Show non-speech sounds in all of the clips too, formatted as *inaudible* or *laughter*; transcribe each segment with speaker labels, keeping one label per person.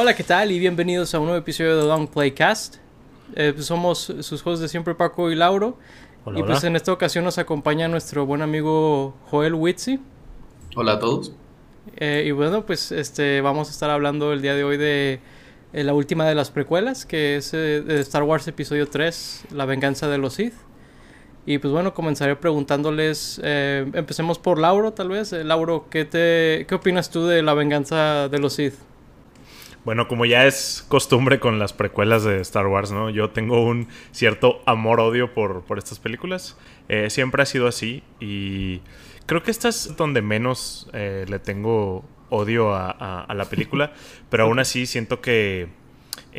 Speaker 1: Hola, ¿qué tal? Y bienvenidos a un nuevo episodio de Long Playcast. Eh, pues somos sus hosts de siempre, Paco y Lauro.
Speaker 2: Hola,
Speaker 1: y pues
Speaker 2: hola.
Speaker 1: en esta ocasión nos acompaña nuestro buen amigo Joel Witsi.
Speaker 3: Hola a todos.
Speaker 1: Eh, y bueno, pues este vamos a estar hablando el día de hoy de eh, la última de las precuelas, que es eh, de Star Wars Episodio 3, La venganza de los Sith. Y pues bueno, comenzaré preguntándoles, eh, empecemos por Lauro tal vez. Eh, Lauro, ¿qué, te, ¿qué opinas tú de La venganza de los Sith?
Speaker 2: Bueno, como ya es costumbre con las precuelas de Star Wars, ¿no? Yo tengo un cierto amor-odio por, por estas películas. Eh, siempre ha sido así y creo que esta es donde menos eh, le tengo odio a, a- a la película, pero aún así siento que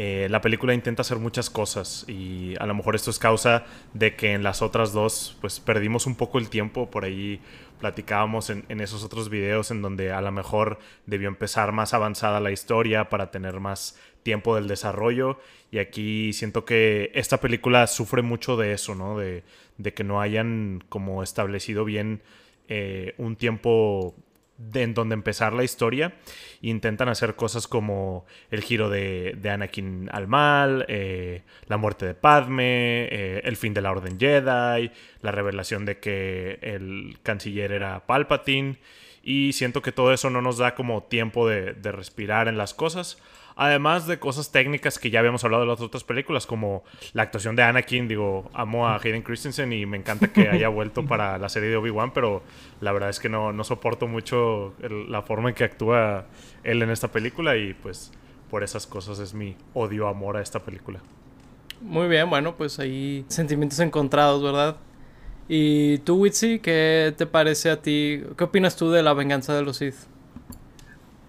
Speaker 2: eh, la película intenta hacer muchas cosas y a lo mejor esto es causa de que en las otras dos pues perdimos un poco el tiempo por ahí platicábamos en, esos otros videos en donde a lo mejor debió empezar más avanzada la historia para tener más tiempo del desarrollo y aquí siento que esta película sufre mucho de eso, ¿no? De, de que no hayan como establecido bien eh, un tiempo de- en donde empezar la historia. Intentan hacer cosas como el giro de, de Anakin al mal, eh, la muerte de Padme, eh, el fin de la Orden Jedi, la revelación de que el canciller era Palpatine. Y siento que todo eso no nos da como tiempo de, de respirar en las cosas. Además de cosas técnicas que ya habíamos hablado de las otras películas, como la actuación de Anakin. Digo, amo a Hayden Christensen y me encanta que haya *laughs* vuelto para la serie de Obi-Wan, pero la verdad es que no, no soporto mucho el- la forma en que actúa él en esta película y pues por esas cosas es mi odio-amor a esta película.
Speaker 1: Muy bien, bueno, pues ahí sentimientos encontrados, ¿verdad? Y tú, Witsi, ¿qué te parece a ti? ¿Qué opinas tú de la venganza de los Sith?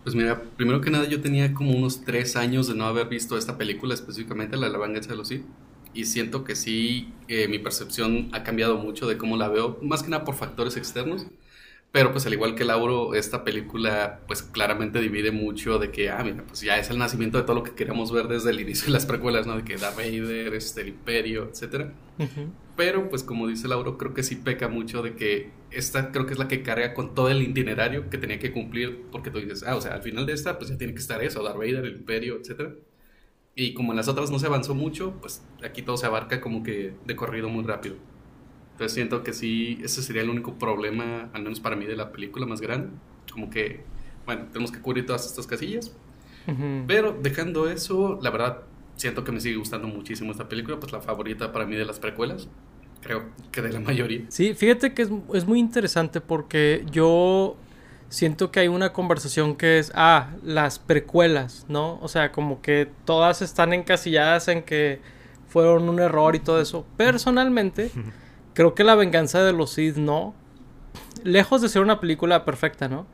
Speaker 3: Pues mira, primero que nada yo tenía como unos tres años de no haber visto esta película, específicamente la de la venganza de los Sith. Y siento que sí, eh, mi percepción ha cambiado mucho de cómo la veo, más que nada por factores externos. Pero pues al igual que Lauro, esta película pues claramente divide mucho de que, ah, mira, pues ya es el nacimiento de todo lo que queríamos ver desde el inicio de las precuelas, ¿no? De que Darth Vader, este, el Imperio, etcétera.
Speaker 1: Ujú.
Speaker 3: Pero, pues como dice Lauro, creo que sí peca mucho de que esta creo que es la que carga con todo el itinerario que tenía que cumplir, porque tú dices, ah, o sea, al final de esta, pues ya tiene que estar eso, Darth Vader, el Imperio, etcétera. Y como en las otras no se avanzó mucho, pues aquí todo se abarca como que de corrido muy rápido. Entonces siento que sí, ese sería el único problema, al menos para mí, de la película más grande. Como que, bueno, tenemos que cubrir todas estas casillas.
Speaker 1: Ujú.
Speaker 3: Pero dejando eso, la verdad, siento que me sigue gustando muchísimo esta película, pues la favorita para mí de las precuelas. Creo que de la mayoría.
Speaker 1: Sí, fíjate que es, es muy interesante porque yo siento que hay una conversación que es, ah, las precuelas, ¿no? O sea, como que todas están encasilladas en que fueron un error y todo eso. Personalmente, creo que La venganza de los Sith no. Lejos de ser una película perfecta, ¿no?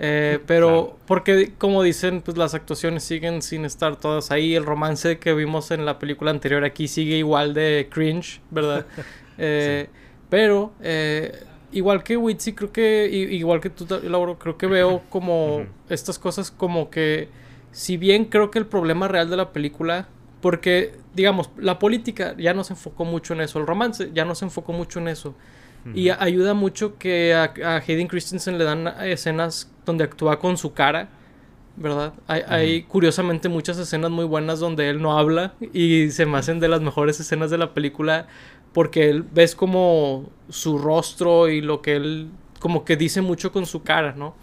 Speaker 1: Eh, pero
Speaker 2: Claro.
Speaker 1: porque como dicen, pues las actuaciones siguen sin estar todas ahí. El romance que vimos en la película anterior aquí sigue igual de cringe, ¿verdad? *laughs* Eh, Pero eh, igual que Witsi, creo que igual que tú, Lauro, creo que veo como estas cosas como que si bien creo que el problema real de la película porque digamos la política ya no se enfocó mucho en eso, el romance ya no se enfocó mucho en eso. Y ayuda mucho que a, a Hayden Christensen le dan escenas donde actúa con su cara, ¿verdad? Hay, hay, curiosamente muchas escenas muy buenas donde él no habla y se me hacen de las mejores escenas de la película porque él ves como su rostro y lo que él como que dice mucho con su cara, ¿no?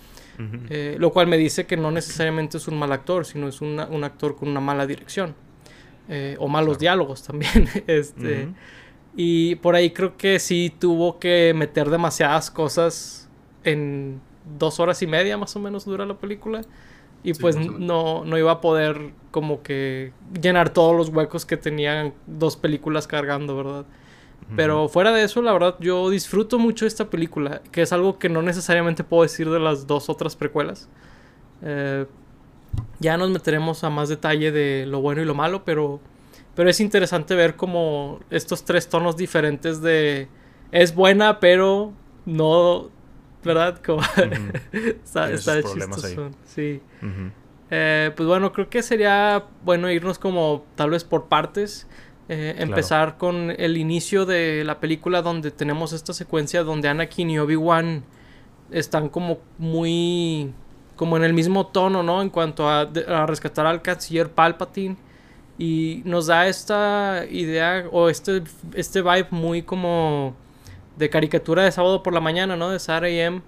Speaker 1: Eh, lo cual me dice que no necesariamente es un mal actor, sino es una- un actor con una mala dirección. Eh, o malos
Speaker 2: Claro.
Speaker 1: diálogos también. *laughs* este. Y por ahí creo que sí tuvo que meter demasiadas cosas en dos horas y media más o menos dura la película. Y
Speaker 3: Sí,
Speaker 1: pues no, no iba a poder como que llenar todos los huecos que tenían dos películas cargando, ¿verdad? Pero fuera de eso, la verdad, yo disfruto mucho esta película, que es algo que no necesariamente puedo decir de las dos otras precuelas. Eh, ya nos meteremos a más detalle de lo bueno y lo malo, pero, pero es interesante ver como estos tres tonos diferentes de es buena, pero no, ¿verdad? Como *laughs* está, está chistoso, Sí. Eh, pues bueno, creo que sería bueno irnos como tal vez por partes. Eh, empezar con el inicio de la película donde tenemos esta secuencia donde Anakin y Obi-Wan están como muy como en el mismo tono, ¿no? En cuanto a, a rescatar al canciller Palpatine. Y nos da esta idea o este, este vibe muy como de caricatura de sábado por la mañana, ¿no? De Saturday AM,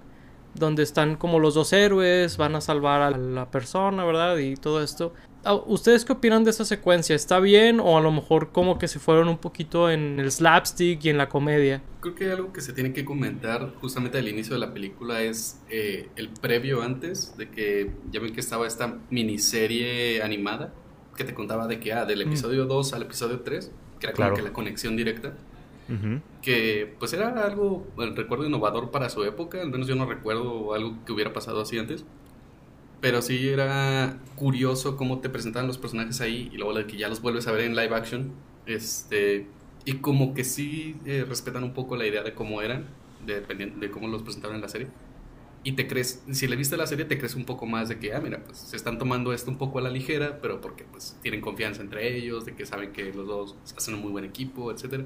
Speaker 1: donde están como los dos héroes, van a salvar a la persona, ¿verdad? Y todo esto. Ah, ¿Ustedes qué opinan de esa secuencia? ¿Está bien o a lo mejor como que se fueron un poquito en el slapstick y en la comedia?
Speaker 3: Creo que algo que se tiene que comentar justamente al inicio de la película es eh, el previo antes de que ya ven que estaba esta miniserie animada que te contaba de que, ah, del mm. episodio 2 al episodio 3, que era como que la conexión directa que pues era algo, bueno, recuerdo innovador para su época, al menos yo no recuerdo algo que hubiera pasado así antes. Pero sí era curioso cómo te presentaban los personajes ahí y luego que ya los vuelves a ver en live action. Este, y como que sí eh, respetan un poco la idea de cómo eran, dependiendo de cómo los presentaron en la serie. Y te crees, si le viste la serie, te crees un poco más de que, ah, mira, pues se están tomando esto un poco a la ligera, pero porque pues tienen confianza entre ellos, de que saben que los dos hacen un muy buen equipo, etcétera.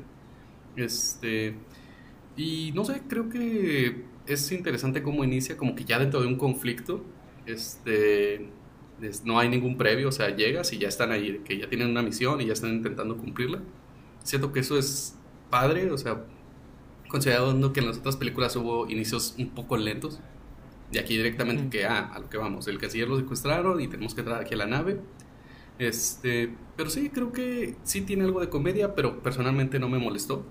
Speaker 3: Este. Y no sé, creo que es interesante cómo inicia, como que ya dentro de un conflicto, este. no hay ningún previo, o sea, llegas y ya están ahí, que ya tienen una misión y ya están intentando cumplirla. Siento que eso es padre, o sea, considerando que en las otras películas hubo inicios un poco lentos. Y aquí directamente que, ah, a lo que vamos, el canciller lo secuestraron y tenemos que entrar aquí a la nave. Este, pero sí, creo que sí tiene algo de comedia, pero personalmente no me molestó.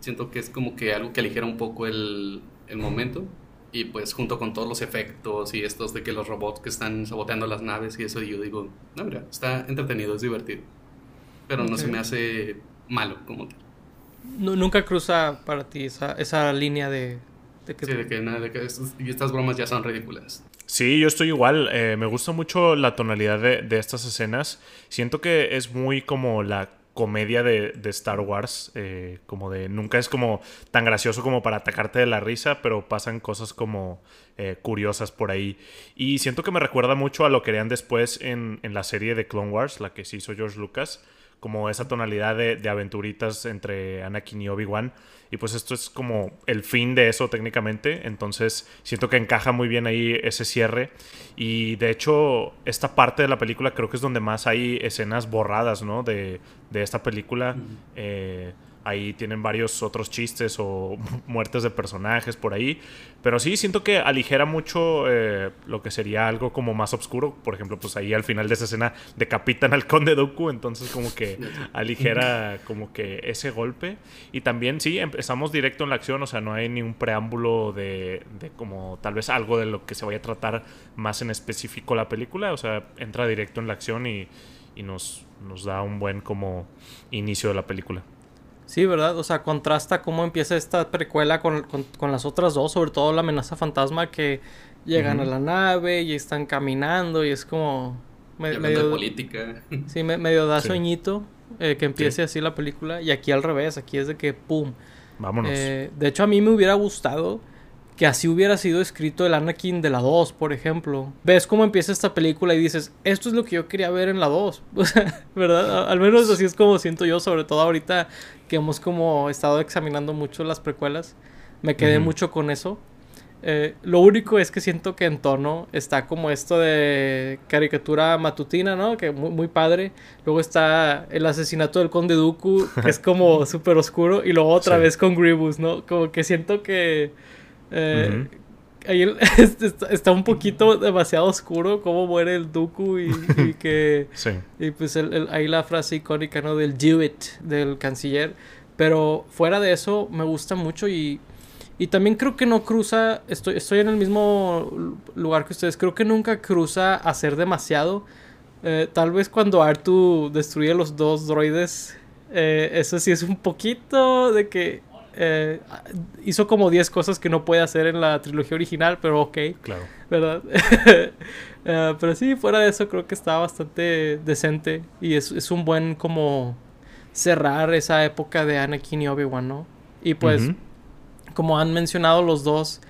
Speaker 3: Siento que es como que algo que aligera un poco el, el momento. Y pues junto con todos los efectos y estos de que los robots que están saboteando las naves y eso, yo digo, no, mira, está entretenido, es divertido. Pero no se me hace malo como tal.
Speaker 1: nunca cruza para ti esa, esa línea de,
Speaker 3: de que... Sí, de que, nada, de que y estas bromas ya son ridículas.
Speaker 2: Sí, yo estoy igual. Eh, me gusta mucho la tonalidad de, de, estas escenas. Siento que es muy como la comedia de, de Star Wars, eh, como de nunca es como tan gracioso como para atacarte de la risa, pero pasan cosas como eh, curiosas por ahí. Y siento que me recuerda mucho a lo que harían después en, en la serie de Clone Wars, la que se hizo George Lucas, como esa tonalidad de, de aventuritas entre Anakin y Obi-Wan. Y pues esto es como el fin de eso técnicamente. Entonces siento que encaja muy bien ahí ese cierre. Y de hecho, esta parte de la película creo que es donde más hay escenas borradas, ¿no? De, de esta película. Ahí tienen varios otros chistes o *laughs* muertes de personajes por ahí. Pero sí, siento que aligera mucho eh, lo que sería algo como más oscuro. Por ejemplo, pues ahí al final de esa escena decapitan al conde Dooku. Entonces como que *laughs* aligera como que ese golpe. Y también sí, empezamos directo en la acción. O sea, no hay ni un preámbulo de, de como tal vez algo de lo que se vaya a tratar más en específico la película. O sea, entra directo en la acción y, y nos, nos da un buen como inicio de la película.
Speaker 1: Sí, ¿verdad? O sea, contrasta cómo empieza esta precuela con, las otras dos, sobre todo la amenaza fantasma que llegan a la nave y están caminando y es como...
Speaker 3: medio de política. *laughs*
Speaker 1: Sí, medio da sueñito eh, que empiece así la película y aquí al revés, aquí es de que ¡pum!
Speaker 2: Vámonos.
Speaker 1: Eh, de hecho, a mí me hubiera gustado que así hubiera sido escrito el Anakin de la 2, por ejemplo. Ves cómo empieza esta película y dices, esto es lo que yo quería ver en la 2. *laughs* ¿verdad? Al menos así es como siento yo, sobre todo ahorita que hemos como estado examinando mucho las precuelas. Me quedé mucho con eso. Eh, lo único es que siento que en tono está como esto de caricatura matutina, ¿no? Que muy, muy padre. Luego está el asesinato del conde Dooku, que es *laughs* como súper oscuro. Y luego otra vez con Grievous, ¿no? Como que siento que eh, ahí *laughs* está, un poquito demasiado oscuro cómo muere el Dooku y, *laughs* que... Y pues ahí la frase icónica, ¿no? Del do it, del canciller. Pero fuera de eso, me gusta mucho y... Y también creo que no cruza, estoy, estoy en el mismo lugar que ustedes, creo que nunca cruza a ser demasiado. Eh, tal vez cuando Artu destruye los dos droides, eh, eso sí es un poquito de que eh, hizo como 10 cosas que no puede hacer en la trilogía original, pero ok.
Speaker 2: Claro.
Speaker 1: ¿Verdad? *laughs* Eh, pero sí, fuera de eso creo que está bastante decente y es, es, un buen como cerrar esa época de Anakin y Obi-Wan, ¿no? Y pues, como han mencionado los dos,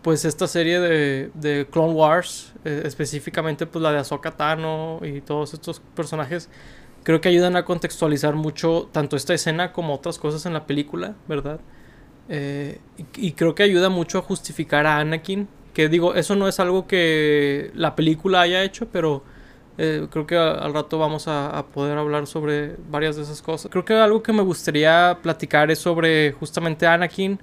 Speaker 1: pues esta serie de, de Clone Wars, eh, específicamente pues la de Ahsoka Tano y todos estos personajes, creo que ayudan a contextualizar mucho tanto esta escena como otras cosas en la película, ¿verdad? Eh, y, creo que ayuda mucho a justificar a Anakin Que digo, eso no es algo que la película haya hecho, pero eh, creo que al rato vamos a, a, poder hablar sobre varias de esas cosas. Creo que algo que me gustaría platicar es sobre justamente Anakin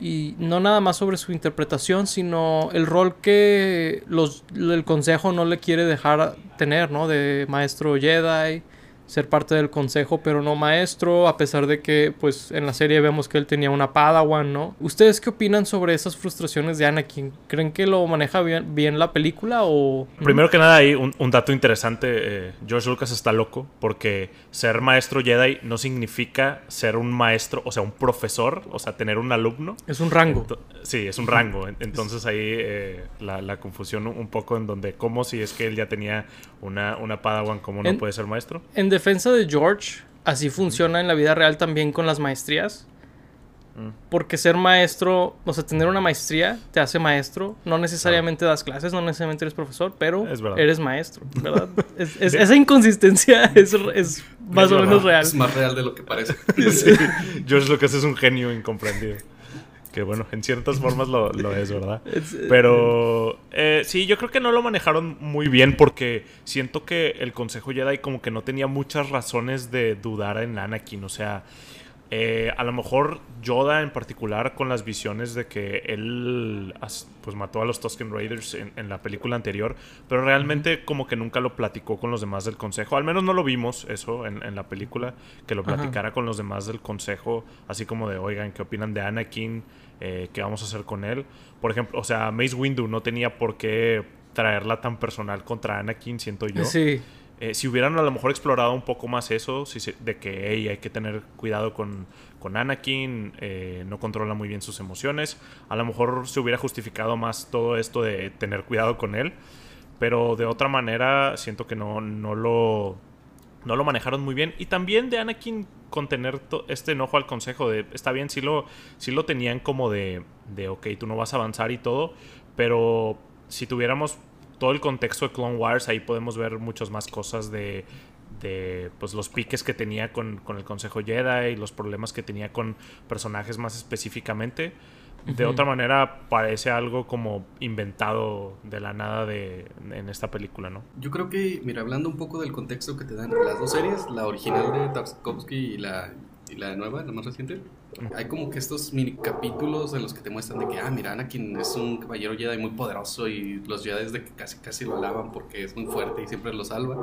Speaker 1: y no nada más sobre su interpretación, sino el rol que los, el consejo no le quiere dejar tener, ¿no? De maestro Jedi ser parte del consejo, pero no maestro, a pesar de que, pues, en la serie vemos que él tenía una Padawan, ¿no? ¿Ustedes qué opinan sobre esas frustraciones de Anakin? ¿Creen que lo maneja bien, bien la película o...?
Speaker 2: Primero que nada, hay un, un dato interesante. Eh, George Lucas está loco porque ser maestro Jedi no significa ser un maestro, o sea, un profesor, o sea, tener un alumno.
Speaker 1: Es un rango.
Speaker 2: Sí, es un rango. *laughs* Entonces ahí eh, la, la, confusión un poco en donde, ¿cómo si es que él ya tenía una, una Padawan, cómo no
Speaker 1: en,
Speaker 2: puede ser maestro?
Speaker 1: En defensa de George, así funciona en la vida real también con las maestrías. Porque ser maestro, o sea, tener una maestría te hace maestro. No necesariamente das clases, no necesariamente eres profesor, pero eres maestro, ¿verdad? *laughs* es, es, esa inconsistencia *laughs* es, es más
Speaker 3: es
Speaker 1: o menos real.
Speaker 3: Es más real de lo que parece. *laughs*
Speaker 2: sí. George Lucas es un genio incomprendido. Que bueno, en ciertas formas lo, lo es, ¿verdad? *laughs* Pero eh, sí, yo creo que no lo manejaron muy bien porque siento que el Consejo Jedi como que no tenía muchas razones de dudar en Anakin. O sea, eh, a lo mejor Yoda en particular con las visiones de que él pues mató a los Tusken Raiders en, en, la película anterior, pero realmente como que nunca lo platicó con los demás del consejo, al menos no lo vimos eso en, en la película, que lo platicara Ajá. con los demás del consejo, así como de, oigan, ¿qué opinan de Anakin? Eh, ¿Qué vamos a hacer con él? Por ejemplo, o sea, Mace Windu no tenía por qué traerla tan personal contra Anakin, siento yo.
Speaker 1: Sí.
Speaker 2: Eh, si hubieran a lo mejor explorado un poco más eso, de que hay que tener cuidado con, con Anakin, eh, no controla muy bien sus emociones, a lo mejor se hubiera justificado más todo esto de tener cuidado con él, pero de otra manera siento que no, no, lo, no lo manejaron muy bien. Y también de Anakin contener este enojo al consejo de, está bien, sí lo, sí lo tenían como de, de, ok, tú no vas a avanzar y todo, pero si tuviéramos todo el contexto de Clone Wars, ahí podemos ver muchas más cosas de, de pues, los piques que tenía con, con, el Consejo Jedi y los problemas que tenía con personajes más específicamente. De uh -huh. otra manera, parece algo como inventado de la nada de, en esta película, ¿no?
Speaker 3: Yo creo que, mira, hablando un poco del contexto que te dan las dos series, la original de Tarkovsky y la, y la nueva, la más reciente, hay como que estos mini capítulos en los que te muestran de que, ah, mira, Anakin es un caballero Jedi muy poderoso y los Jedi de que casi casi lo alaban porque es muy fuerte y siempre lo salva.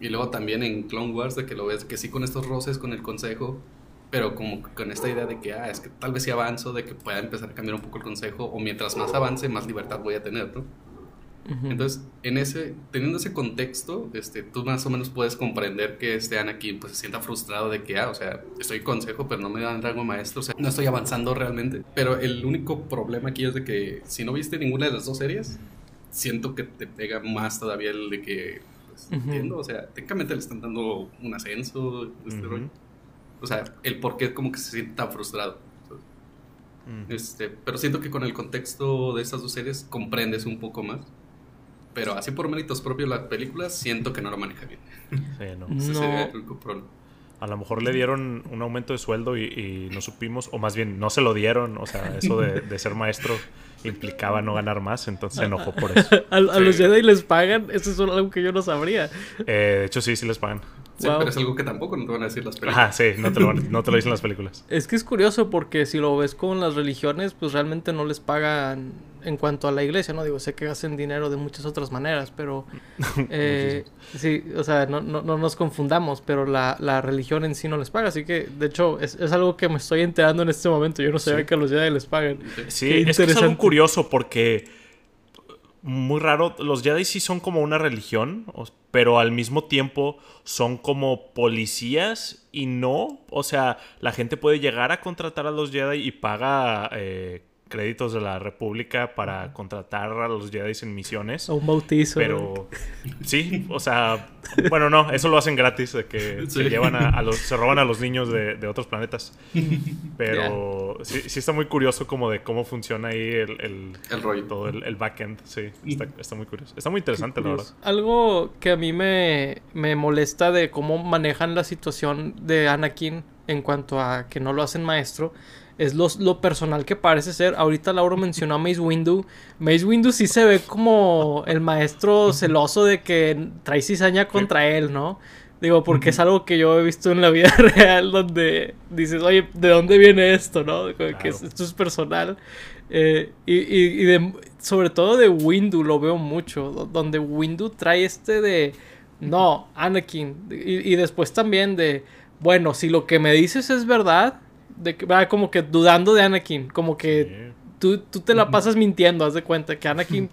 Speaker 3: Y luego también en Clone Wars de que lo ves que sí con estos roces con el consejo, pero como con esta idea de que, ah, es que tal vez si avanzo, de que pueda empezar a cambiar un poco el consejo, o mientras más avance, más libertad voy a tener, ¿no? Uh -huh. Entonces, en ese, teniendo ese contexto, este, tú más o menos puedes comprender que este Anakin pues, se sienta frustrado de que, ah, o sea, estoy en consejo, pero no me dan rango maestro, o sea, no estoy avanzando realmente. Pero el único problema aquí es de que si no viste ninguna de las dos series, siento que te pega más todavía el de que, pues, uh -huh. entiendo, o sea, técnicamente le están dando un ascenso, este uh -huh. rollo. O sea, el por qué como que se siente tan frustrado. Este, pero siento que con el contexto de estas dos series comprendes un poco más. Pero así por méritos propios la película siento que no lo maneja bien.
Speaker 2: Sí, no.
Speaker 1: Ese
Speaker 3: no. sería el único problema.
Speaker 2: A lo mejor le dieron un aumento de sueldo y, y, no supimos, o más bien no se lo dieron. O sea, eso de, de ser maestro implicaba no ganar más, entonces se enojó por eso. *laughs*
Speaker 1: ¿A, a sí. los Jedi les pagan? Eso es algo que yo no sabría.
Speaker 2: Eh, de hecho, sí, sí les pagan.
Speaker 3: Sí, wow. pero es algo que tampoco no te van a decir las películas.
Speaker 2: Ajá, sí, no te, lo, no te lo dicen las películas. *laughs*
Speaker 1: Es que es curioso porque si lo ves con las religiones, pues realmente no les pagan en cuanto a la iglesia, ¿no? Digo, sé que hacen dinero de muchas otras maneras, pero... *laughs* Eh, sí, o sea, no, no, no, nos confundamos, pero la, la, religión en sí no les paga, así que, de hecho, es, es algo que me estoy enterando en este momento. Yo no sabía sí. que a los Jedi les pagan.
Speaker 2: Sí, es, que es algo curioso porque muy raro. Los Jedi sí son como una religión, pero al mismo tiempo son como policías y no. O sea, la gente puede llegar a contratar a los Jedi y paga eh, créditos de la República para contratar a los Jedi en misiones.
Speaker 1: O un bautizo.
Speaker 2: Pero sí, o sea, bueno, no, eso lo hacen gratis, de que sí. se llevan a, a, los, se roban a los niños de, de otros planetas. *laughs* Pero yeah. sí, sí, está muy curioso como de cómo funciona ahí el, el,
Speaker 3: el rollo.
Speaker 2: Todo el, el backend, sí, está, está, muy curioso. Está muy interesante, la verdad.
Speaker 1: Algo que a mí me, me molesta de cómo manejan la situación de Anakin en cuanto a que no lo hacen maestro es lo, personal que parece ser. Ahorita Lauro mencionó a Mace Windu. Mace Windu sí se ve como el maestro celoso de que trae cizaña contra él, ¿no? Digo, porque es algo que yo he visto en la vida *laughs* real donde dices, oye, ¿de dónde viene esto, no? Que esto es personal. Eh, y, sobre todo de Windu lo veo mucho, donde Windu trae este de, no, Anakin. Y, después también de, bueno, si lo que me dices es verdad, de que va como que dudando de Anakin, como que tú, tú, te la pasas mintiendo, haz de cuenta que Anakin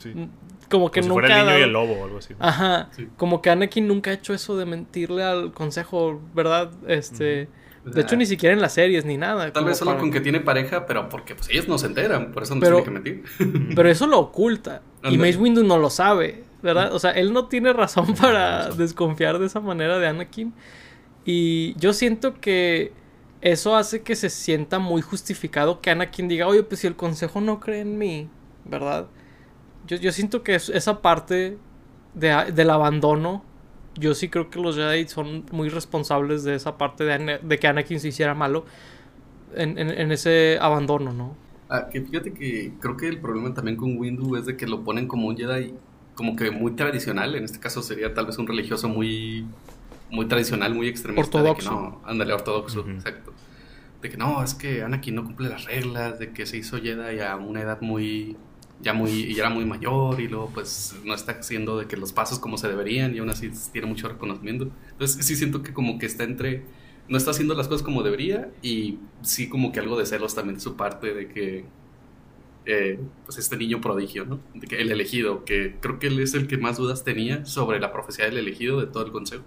Speaker 1: como que nunca
Speaker 2: fuera el niño y el lobo o algo así.
Speaker 1: Ajá, como que Anakin nunca ha hecho eso de mentirle al consejo, ¿verdad? Este, de hecho ni siquiera en las series ni nada.
Speaker 3: Tal vez solo con que tiene pareja, pero porque pues ellos no se enteran, por eso no tiene que mentir. *laughs*
Speaker 1: pero eso lo oculta y Mace Windu no lo sabe, ¿verdad? O sea, él no tiene razón para desconfiar de esa manera de Anakin y yo siento que eso hace que se sienta muy justificado que Anakin diga, oye, pues si el consejo no cree en mí, ¿verdad? Yo, yo siento que esa parte de, del abandono, yo sí creo que los Jedi son muy responsables de esa parte de, de que Anakin se hiciera malo en, en, ese abandono, ¿no?
Speaker 3: Ah, que fíjate que creo que el problema también con Windu es de que lo ponen como un Jedi como que muy tradicional, en este caso sería tal vez un religioso muy muy tradicional, muy extremista.
Speaker 1: Ortodoxo.
Speaker 3: De que no, ándale, ortodoxo, exacto. De que no, es que Anakin no cumple las reglas, de que se hizo Jedi a una edad muy, ya muy, ya era muy mayor y luego pues no está haciendo de que los pasos como se deberían y aún así tiene mucho reconocimiento. Entonces sí siento que como que está entre, no está haciendo las cosas como debería y sí como que algo de celos también de su parte de que eh, pues este niño prodigio, ¿no? De que el elegido, que creo que él es el que más dudas tenía sobre la profecía del elegido de todo el consejo.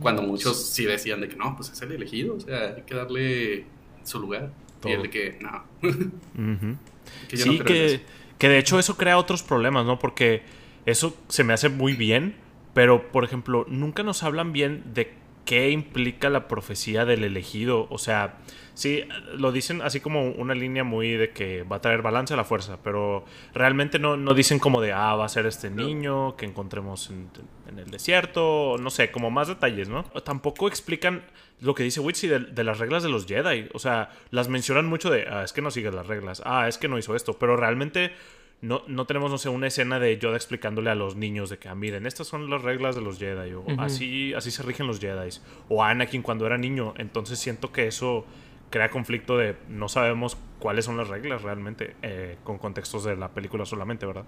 Speaker 3: Cuando muchos sí decían de que no, pues es el elegido, o sea, hay que darle su lugar. Y el de que no. *laughs*
Speaker 2: sí, que, que de hecho eso crea otros problemas, ¿no? Porque eso se me hace muy bien, pero por ejemplo, nunca nos hablan bien de qué implica la profecía del elegido. O sea, sí, lo dicen así como una línea muy de que va a traer balance a la fuerza, pero realmente no, no dicen como de, ah, va a ser este niño que encontremos en, el desierto, no sé, como más detalles, ¿no? Tampoco explican lo que dice Witsi de, las reglas de los Jedi. O sea, las mencionan mucho de, ah, es que no sigue las reglas, ah, es que no hizo esto, pero realmente no, no tenemos, no sé, una escena de Yoda explicándole a los niños de que, ah, miren, estas son las reglas de los Jedi, o así, así se rigen los Jedi, o Anakin cuando era niño, entonces siento que eso crea conflicto de no sabemos cuáles son las reglas realmente, eh, con contextos de la película solamente, ¿verdad?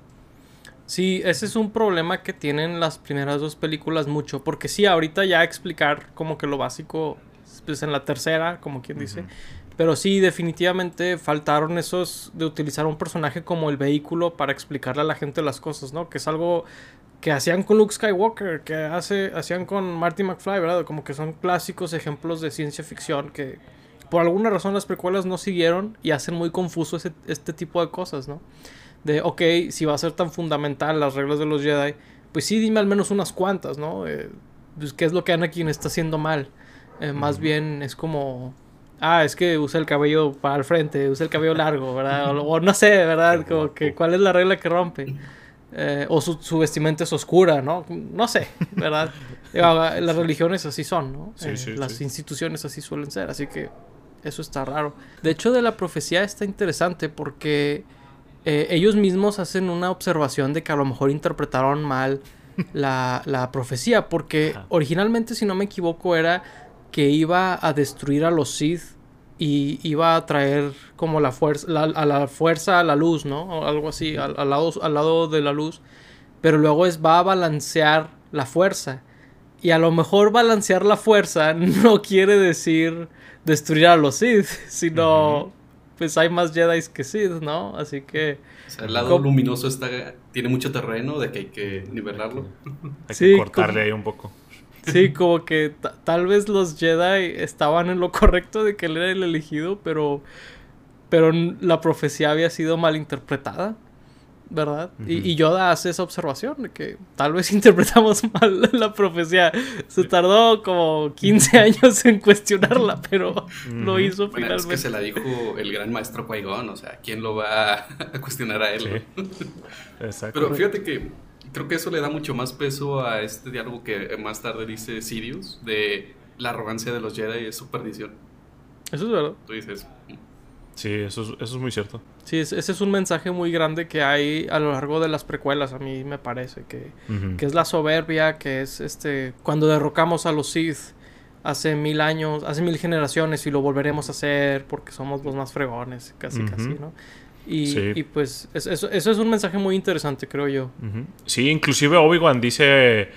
Speaker 1: Sí, ese es un problema que tienen las primeras dos películas mucho, porque sí, ahorita ya explicar como que lo básico, pues en la tercera, como quien dice, pero sí, definitivamente faltaron esos de utilizar un personaje como el vehículo para explicarle a la gente las cosas, ¿no? Que es algo que hacían con Luke Skywalker, que hace, hacían con Marty McFly, ¿verdad? Como que son clásicos ejemplos de ciencia ficción que por alguna razón las precuelas no siguieron y hacen muy confuso este tipo de cosas, ¿no? De, ok, si va a ser tan fundamental las reglas de los Jedi, pues sí, dime al menos unas cuantas, ¿no? Eh, pues, ¿Qué es lo que Anakin está haciendo mal? Eh, más bien es como ah, es que usa el cabello para el frente, usa el cabello largo, ¿verdad? O, no sé, ¿verdad? Como que cuál es la regla que rompe. Eh, o su, vestimenta es oscura, ¿no? No sé, ¿verdad? *laughs* las religiones así son, ¿no? Eh, las instituciones así suelen ser, así que eso está raro. De hecho, de la profecía está interesante porque eh, ellos mismos hacen una observación de que a lo mejor interpretaron mal la, la profecía, porque originalmente, si no me equivoco, era que iba a destruir a los Sith y iba a traer como la fuerza, a la fuerza a la luz, ¿no? O algo así, al, lado, al lado de la luz. Pero luego es, va a balancear la fuerza. Y a lo mejor balancear la fuerza *laughs* no quiere decir destruir a los Sith, *laughs* sino pues hay más Jedi que Sith, ¿no? Así que...
Speaker 3: O sea, el lado luminoso está, tiene mucho terreno de que hay que nivelarlo.
Speaker 2: hay que cortarle ahí un poco.
Speaker 1: Sí, como que tal vez los Jedi estaban en lo correcto de que él era el elegido, pero, pero la profecía había sido mal interpretada, ¿verdad? y, Yoda hace esa observación de que tal vez *laughs* interpretamos mal la profecía. Se tardó como 15 años en cuestionarla, pero lo hizo finalmente. Es
Speaker 3: que se la dijo el gran maestro qui o sea, ¿quién lo va a *laughs* cuestionar a él? Exacto. Pero fíjate que creo que eso le da mucho más peso a este diálogo que más tarde dice Sirius, de la arrogancia de los Jedi es su perdición.
Speaker 1: Eso es verdad.
Speaker 3: Tú dices, "Mm,
Speaker 2: Sí, eso es, eso es muy cierto.
Speaker 1: Sí, es- ese es un mensaje muy grande que hay a lo largo de las precuelas, a mí me parece, que, que es la soberbia, que es este cuando derrocamos a los Sith hace mil años, hace mil generaciones y lo volveremos a hacer porque somos los más fregones, casi casi, ¿no? Y,
Speaker 2: Sí.
Speaker 1: y pues es- eso, eso es un mensaje muy interesante, creo yo.
Speaker 2: Sí, inclusive Obi-Wan dice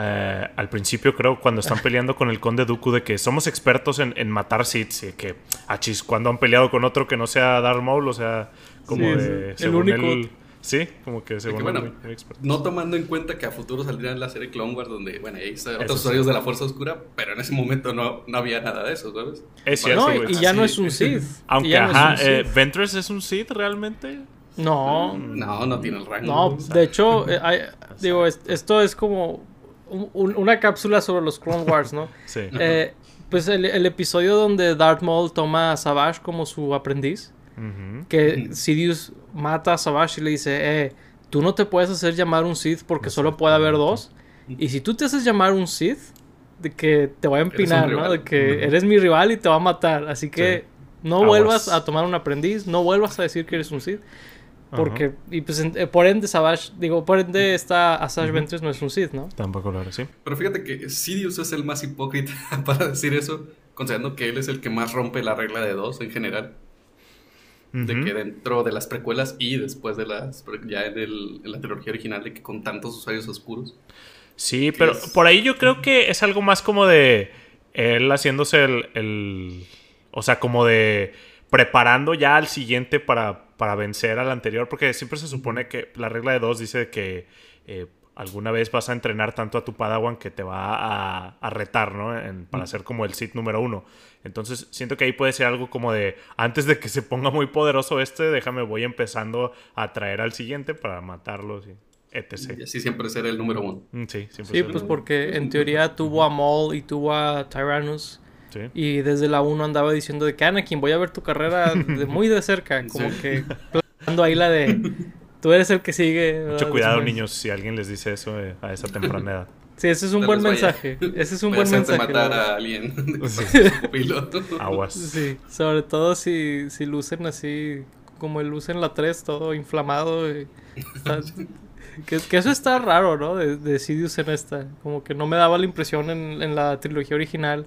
Speaker 2: eh, al principio, creo, cuando están peleando con el conde Dooku, de que somos expertos en, en matar Sith, y que, achis, cuando han peleado con otro que no sea Darth Maul, o sea, como
Speaker 1: Sí,
Speaker 2: de...
Speaker 1: sí. El único.
Speaker 2: él- sí, como que se
Speaker 3: bueno,
Speaker 2: muy, muy expertos.
Speaker 3: No tomando en cuenta que a futuro saldría la serie Clone Wars, donde, bueno, ahí está otros
Speaker 2: sí.
Speaker 3: usuarios de la Fuerza Oscura, pero en ese momento no, no había nada de eso, ¿sabes?
Speaker 2: Es cierto,
Speaker 1: No, y, ya no es un Sith. *laughs*
Speaker 2: Aunque,
Speaker 1: no
Speaker 2: ajá,
Speaker 1: un
Speaker 2: eh,
Speaker 1: Sith.
Speaker 2: ¿Ventress es un Sith realmente?
Speaker 1: no,
Speaker 3: No, no tiene el rango.
Speaker 1: no, de hecho, eh, hay- digo, es- esto es como un- un- una cápsula sobre los Clone Wars, ¿no? *laughs*
Speaker 2: Sí.
Speaker 1: Eh, pues el, el episodio donde Darth Maul toma a Savage como su aprendiz, Que Sidious mata a Savage y le dice, eh, tú no te puedes hacer llamar un Sith porque solo puede haber dos. Y si tú te haces llamar un Sith, de que te voy a empinar, ¿no? De que eres mi rival y te va a matar. Así que no
Speaker 2: Aguas.
Speaker 1: vuelvas a tomar un aprendiz, no vuelvas a decir que eres un Sith. Porque, y pues, en- eh, por ende, Savage, digo, por ende, esta Asajj Ventress no es un Sith, ¿no?
Speaker 2: Tampoco lo era así.
Speaker 3: Pero fíjate que Sidious es el más hipócrita *laughs* para decir eso, considerando que él es el que más rompe la regla de dos en general. De que dentro de las precuelas y después de las. ya en, el- en la trilogía original, de que con tantos usuarios oscuros.
Speaker 2: Sí, pero
Speaker 3: es-
Speaker 2: por ahí yo creo que es algo más como de él haciéndose el, el- o sea, como de preparando ya al siguiente para, para vencer al anterior, porque siempre se supone que la regla de dos dice que eh, alguna vez vas a entrenar tanto a tu Padawan que te va a, a retar, ¿no? En- para ser como el Sith número uno. Entonces siento que ahí puede ser algo como de, antes de que se ponga muy poderoso este, déjame, voy empezando a traer al siguiente para matarlos y etc.
Speaker 3: Y así siempre ser el número uno.
Speaker 2: Mm, Sí, siempre
Speaker 1: Sí, pues porque en teoría tuvo a Maul y tuvo a Tyrannus.
Speaker 2: sí.
Speaker 1: Y desde la 1 andaba diciendo de que Anakin, voy a ver tu carrera de muy de cerca. *laughs* Como
Speaker 3: Sí.
Speaker 1: que planteando ahí la de tú eres el que sigue. ¿verdad?
Speaker 2: Mucho cuidado, niños, si alguien les dice eso eh, a esa temprana edad.
Speaker 1: Sí, ese es un
Speaker 3: Tal
Speaker 1: buen
Speaker 3: vaya-
Speaker 1: mensaje. Ese es un *laughs* buen mensaje.
Speaker 3: matar a alguien *laughs*
Speaker 2: Sí.
Speaker 3: su piloto. *laughs*
Speaker 2: Aguas.
Speaker 1: Sí, sobre todo si, si lucen así, como el lucen la 3, todo inflamado. y está- que, que eso está raro, ¿no? De, de Sidious en esta. Como que no me daba la impresión en, en la trilogía original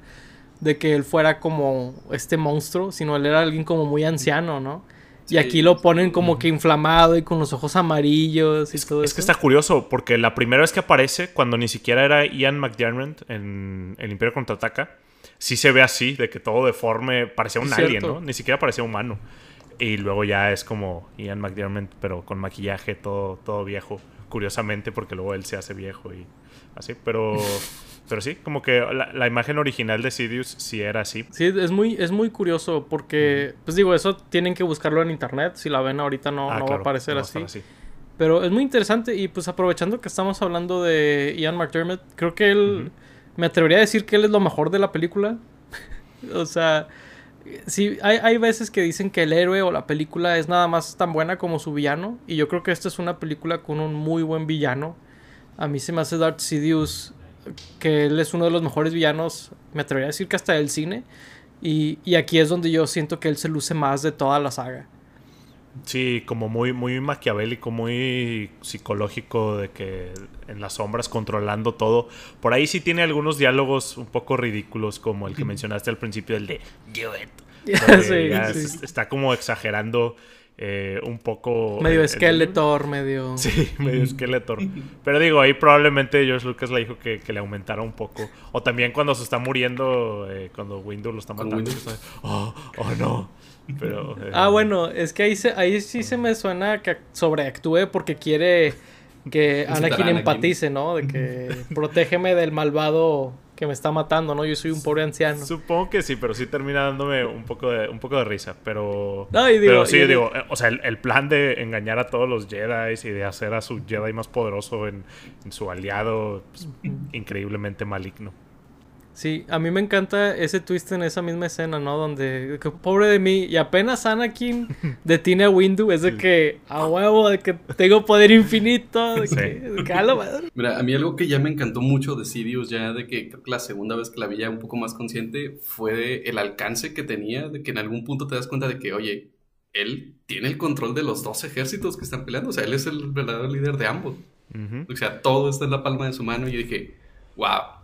Speaker 1: de que él fuera como este monstruo, sino él era alguien como muy anciano, ¿no? Y aquí lo ponen como que inflamado y con los ojos amarillos y todo
Speaker 2: Es
Speaker 1: eso.
Speaker 2: que está curioso, porque la primera vez que aparece, cuando ni siquiera era Ian McDiarmid en El Imperio Contraataca, sí se ve así, de que todo deforme, parecía un
Speaker 1: Es
Speaker 2: alien,
Speaker 1: cierto.
Speaker 2: ¿no? Ni siquiera parecía humano. Y luego ya es como Ian McDiarmid, pero con maquillaje, todo, todo viejo, curiosamente, porque luego él se hace viejo y así. Pero, *laughs* pero sí, como que la, la imagen original de Sidious sí era así.
Speaker 1: Sí, es muy, es muy curioso porque, pues digo, eso tienen que buscarlo en internet. Si la ven ahorita no,
Speaker 2: Ah,
Speaker 1: no va a aparecer
Speaker 2: no
Speaker 1: así. Pero es muy interesante y pues aprovechando que estamos hablando de Ian McDermott, creo que él, me atrevería a decir que él es lo mejor de la película. *laughs* o sea, sí, hay, hay veces que dicen que el héroe o la película es nada más tan buena como su villano y yo creo que esta es una película con un muy buen villano. A mí se me hace Darth Sidious que él es uno de los mejores villanos, me atrevería a decir que hasta del cine. Y, y aquí es donde yo siento que él se luce más de toda la saga.
Speaker 2: Sí, como muy, muy maquiavélico, muy psicológico, de que en las sombras controlando todo. Por ahí sí tiene algunos diálogos un poco ridículos, como el que mencionaste al principio, el de Do it. *laughs*
Speaker 1: Sí, sí.
Speaker 2: Está como exagerando eh, un poco.
Speaker 1: Medio
Speaker 2: el-
Speaker 1: Skeletor, medio... *laughs*
Speaker 2: Sí, medio Skeletor. *laughs* Pero digo, ahí probablemente George Lucas le dijo que, que le aumentara un poco. O también cuando se está muriendo, eh, cuando Windows lo está matando. Está, oh, oh no. Pero, eh,
Speaker 1: Ah, bueno, es que ahí, se, ahí sí se me suena que sobreactúe porque quiere que Anakin. empatice, ¿no? De que *laughs* protégeme del malvado que me está matando, ¿no? Yo soy un pobre anciano.
Speaker 2: Supongo que sí, pero sí termina dándome un poco de, un poco de risa. Pero,
Speaker 1: No, y digo-
Speaker 2: pero sí, digo, o sea, el, el plan de engañar a todos los Jedi y de hacer a su Jedi más poderoso en, en su aliado, pues, increíblemente maligno.
Speaker 1: Sí, a mí me encanta ese twist en esa misma escena, ¿no? Donde, que, pobre de mí, y apenas Anakin *laughs* detiene a Windu, es de que, a huevo, de que tengo poder infinito, de que, de que, a la madre.
Speaker 3: Mira, a mí algo que ya me encantó mucho de Sidious, ya de que creo que la segunda vez que la vi ya un poco más consciente, fue el alcance que tenía, de que en algún punto te das cuenta de que, oye, él tiene el control de los dos ejércitos que están peleando, o sea, él es el verdadero líder de ambos. O sea, todo está en la palma de su mano y yo dije, wow,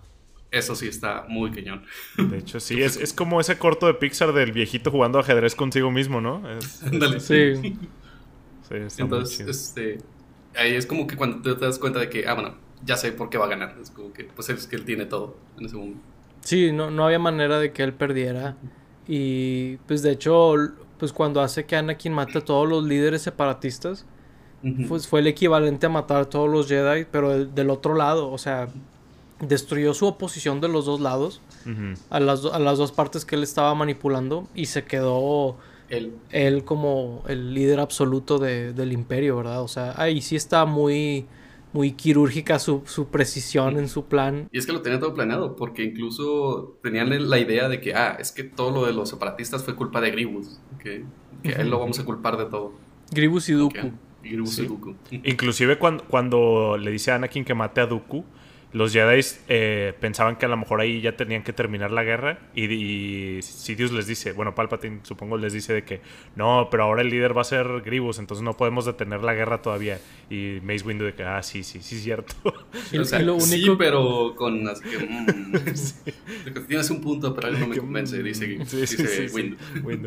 Speaker 3: eso sí está muy cañón.
Speaker 2: De hecho, sí, *laughs* es, es, como ese corto de Pixar del viejito jugando ajedrez consigo mismo, ¿no? Es,
Speaker 3: sí. sí Entonces, este, ahí es como que cuando te, das cuenta de que, ah, bueno, ya sé por qué va a ganar. Es como que, pues es que él tiene todo en ese momento.
Speaker 1: Sí, no, no había manera de que él perdiera. Y pues de hecho, pues cuando hace que Anakin mate a todos los líderes separatistas, pues fue el equivalente a matar a todos los Jedi, pero del, otro lado, o sea, destruyó su oposición de los dos lados, a, las, a las dos partes que él estaba manipulando, y se quedó él, él como el líder absoluto de, del imperio, ¿verdad? O sea, ahí sí está muy muy quirúrgica su, su, precisión en su plan.
Speaker 3: Y es que lo tenía todo planeado, porque incluso tenían la idea de que, ah, es que todo lo de los separatistas fue culpa de Gribus, que, que a él lo vamos a culpar de todo.
Speaker 1: Gribus y Dooku.
Speaker 2: Inclusive cuando, cuando le dice a Anakin que mate a Dooku, los Jedi eh, pensaban que a lo mejor ahí ya tenían que terminar la guerra y, y Sidious les dice, bueno, Palpatine supongo les dice de que no, pero ahora el líder va a ser Grievous, entonces no podemos detener la guerra todavía. Y Mace Windu de que, ah, sí, sí, sí, es cierto.
Speaker 3: o sea, lo único... Sí, pero con... Así que, mm, *laughs* Tienes un punto, pero algo no me convence, dice, dice Windu.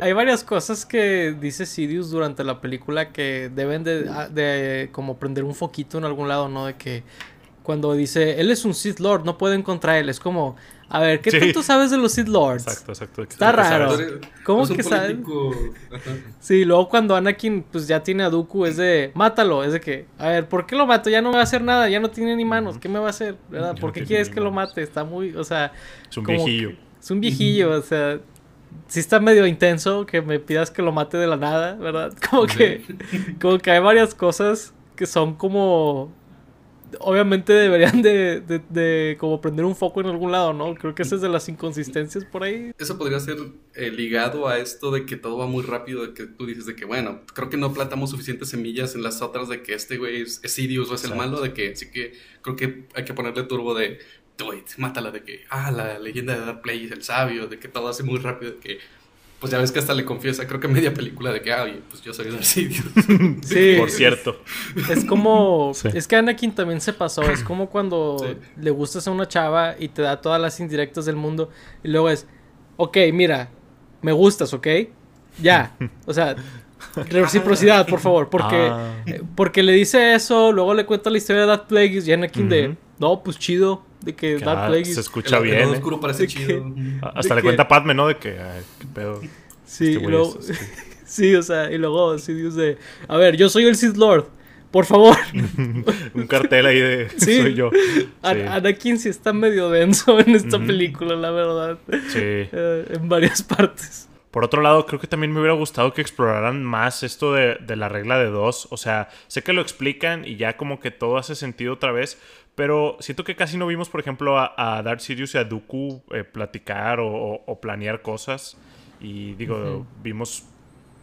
Speaker 1: Hay varias cosas que dice Sidious durante la película que deben de, de como prender un foquito en algún lado, ¿no? De que cuando dice, él es un Sith Lord, no pueden contra él. Es como, a ver, ¿qué tanto sabes de los Sith Lords? Exacto, exacto. Está raro. ¿Cómo que sabes? Sí, luego cuando Anakin pues ya tiene a Dooku es de, mátalo. Es de que, a ver, ¿por qué lo mato? Ya no me va a hacer nada, ya no tiene ni manos. ¿Qué me va a hacer? ¿Verdad? ¿Por qué quieres que lo mate? Está muy, o sea...
Speaker 2: Es un viejillo.
Speaker 1: es un viejillo, o sea... Sí está medio intenso que me pidas que lo mate de la nada, ¿verdad? *laughs* Como que... Como que hay varias cosas que son como obviamente deberían de, de, como prender un foco en algún lado, ¿no? Creo que esa es de las inconsistencias por ahí.
Speaker 3: Eso podría ser eh, ligado a esto de que todo va muy rápido, de que tú dices de que, bueno, creo que no plantamos suficientes semillas en las otras de que este güey es, es o es el malo, de que así que creo que hay que ponerle turbo de, wait, mátala, de que, ah, la leyenda de Dark Play es el sabio, de que todo hace muy rápido, de que pues ya ves que hasta le confiesa, creo que media película de que, ah, pues yo soy *laughs* Darth
Speaker 2: sí. Por cierto.
Speaker 1: Es como, es que Anakin también se pasó, es como cuando le gustas a una chava y te da todas las indirectas del mundo y luego es, ok, mira, me gustas, ¿ok? Ya, o sea, reciprocidad, por favor, porque, ah. eh, porque le dice eso, luego le cuenta la historia de Darth Plagueis y Anakin de, no, pues chido, de que Dark Plagueis...
Speaker 2: Se escucha bien. El
Speaker 3: ¿eh? oscuro parece chido.
Speaker 2: hasta le cuenta a Padme, ¿no? De que, ay, qué pedo.
Speaker 1: Sí, este luego, *laughs* sí, o sea, y luego sí dice, a ver, yo soy el Sith Lord. Por favor. *laughs*
Speaker 2: Un cartel ahí de *laughs* sí. soy yo. Sí.
Speaker 1: Anakin sí está medio denso en esta película, la verdad. Sí. Eh, en varias partes.
Speaker 2: Por otro lado, creo que también me hubiera gustado que exploraran más esto de, de, la regla de dos. O sea, sé que lo explican y ya como que todo hace sentido otra vez, pero siento que casi no vimos, por ejemplo, a, a Darth Sidious y a Dooku eh, platicar o, planear cosas. Y digo, vimos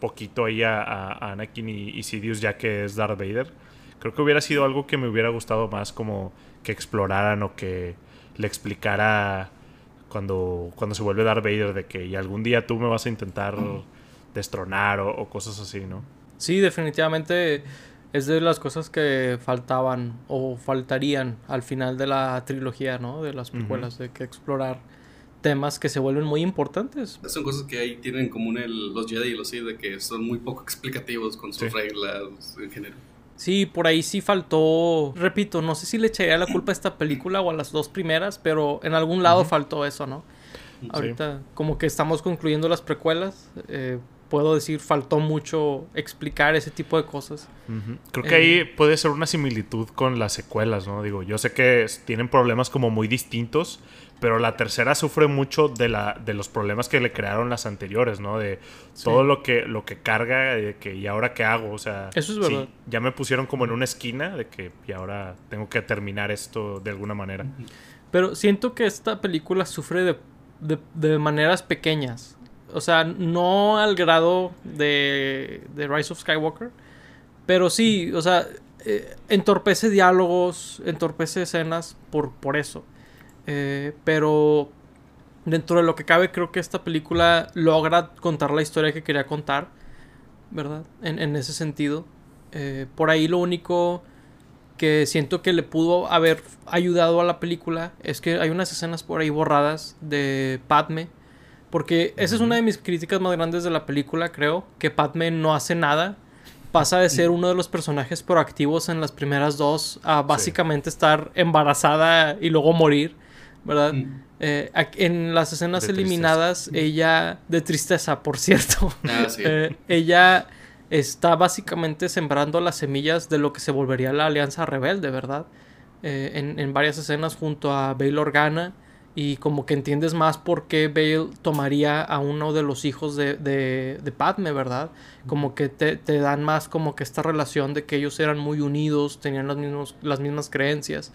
Speaker 2: poquito ahí a, Anakin y, y, Sidious ya que es Darth Vader. Creo que hubiera sido algo que me hubiera gustado más como que exploraran o que le explicara cuando, cuando se vuelve Darth Vader de que y algún día tú me vas a intentar destronar o, o cosas así, ¿no?
Speaker 1: Sí, definitivamente es de las cosas que faltaban o faltarían al final de la trilogía, ¿no? De las precuelas, de que explorar temas que se vuelven muy importantes.
Speaker 3: Son cosas que ahí tienen en común el, los Jedi y los Sith, de que son muy poco explicativos con sus reglas en general.
Speaker 1: Sí, por ahí sí faltó, repito, no sé si le echaría la culpa a esta película o a las dos primeras, pero en algún lado faltó eso, ¿no? Ahorita como que estamos concluyendo las precuelas, eh, puedo decir, faltó mucho explicar ese tipo de cosas.
Speaker 2: Creo que ahí eh, puede ser una similitud con las secuelas, ¿no? Digo, yo sé que tienen problemas como muy distintos, pero la tercera sufre mucho de, la, de los problemas que le crearon las anteriores, ¿no? De todo lo que, lo que carga, de que, ¿y ahora qué hago? O sea,
Speaker 1: Eso es verdad.
Speaker 2: ya me pusieron como en una esquina de que, y ahora tengo que terminar esto de alguna manera.
Speaker 1: Pero siento que esta película sufre de, de, de maneras pequeñas. O sea, no al grado de, de Rise of Skywalker. Pero sí, o sea, eh, entorpece diálogos, entorpece escenas por, por eso. Eh, pero dentro de lo que cabe, creo que esta película logra contar la historia que quería contar, ¿verdad? En, en ese sentido. Eh, por ahí lo único que siento que le pudo haber ayudado a la película es que hay unas escenas por ahí borradas de Padme. Porque esa es una de mis críticas más grandes de la película, creo, que Padme no hace nada. Pasa de ser uno de los personajes proactivos en las primeras dos a básicamente estar embarazada y luego morir, ¿verdad?
Speaker 3: Mm.
Speaker 1: Eh, en las escenas
Speaker 2: De tristeza.
Speaker 1: eliminadas, ella, de tristeza, por cierto, *laughs*
Speaker 3: Ah, sí.
Speaker 1: eh, ella está básicamente sembrando las semillas de lo que se volvería la Alianza Rebelde, ¿verdad? Eh, en, en varias escenas junto a Bail Organa y como que entiendes más por qué Bail tomaría a uno de los hijos de, de, de Padme, ¿verdad? Como que te, te dan más como que esta relación de que ellos eran muy unidos, tenían los mismos, las mismas creencias.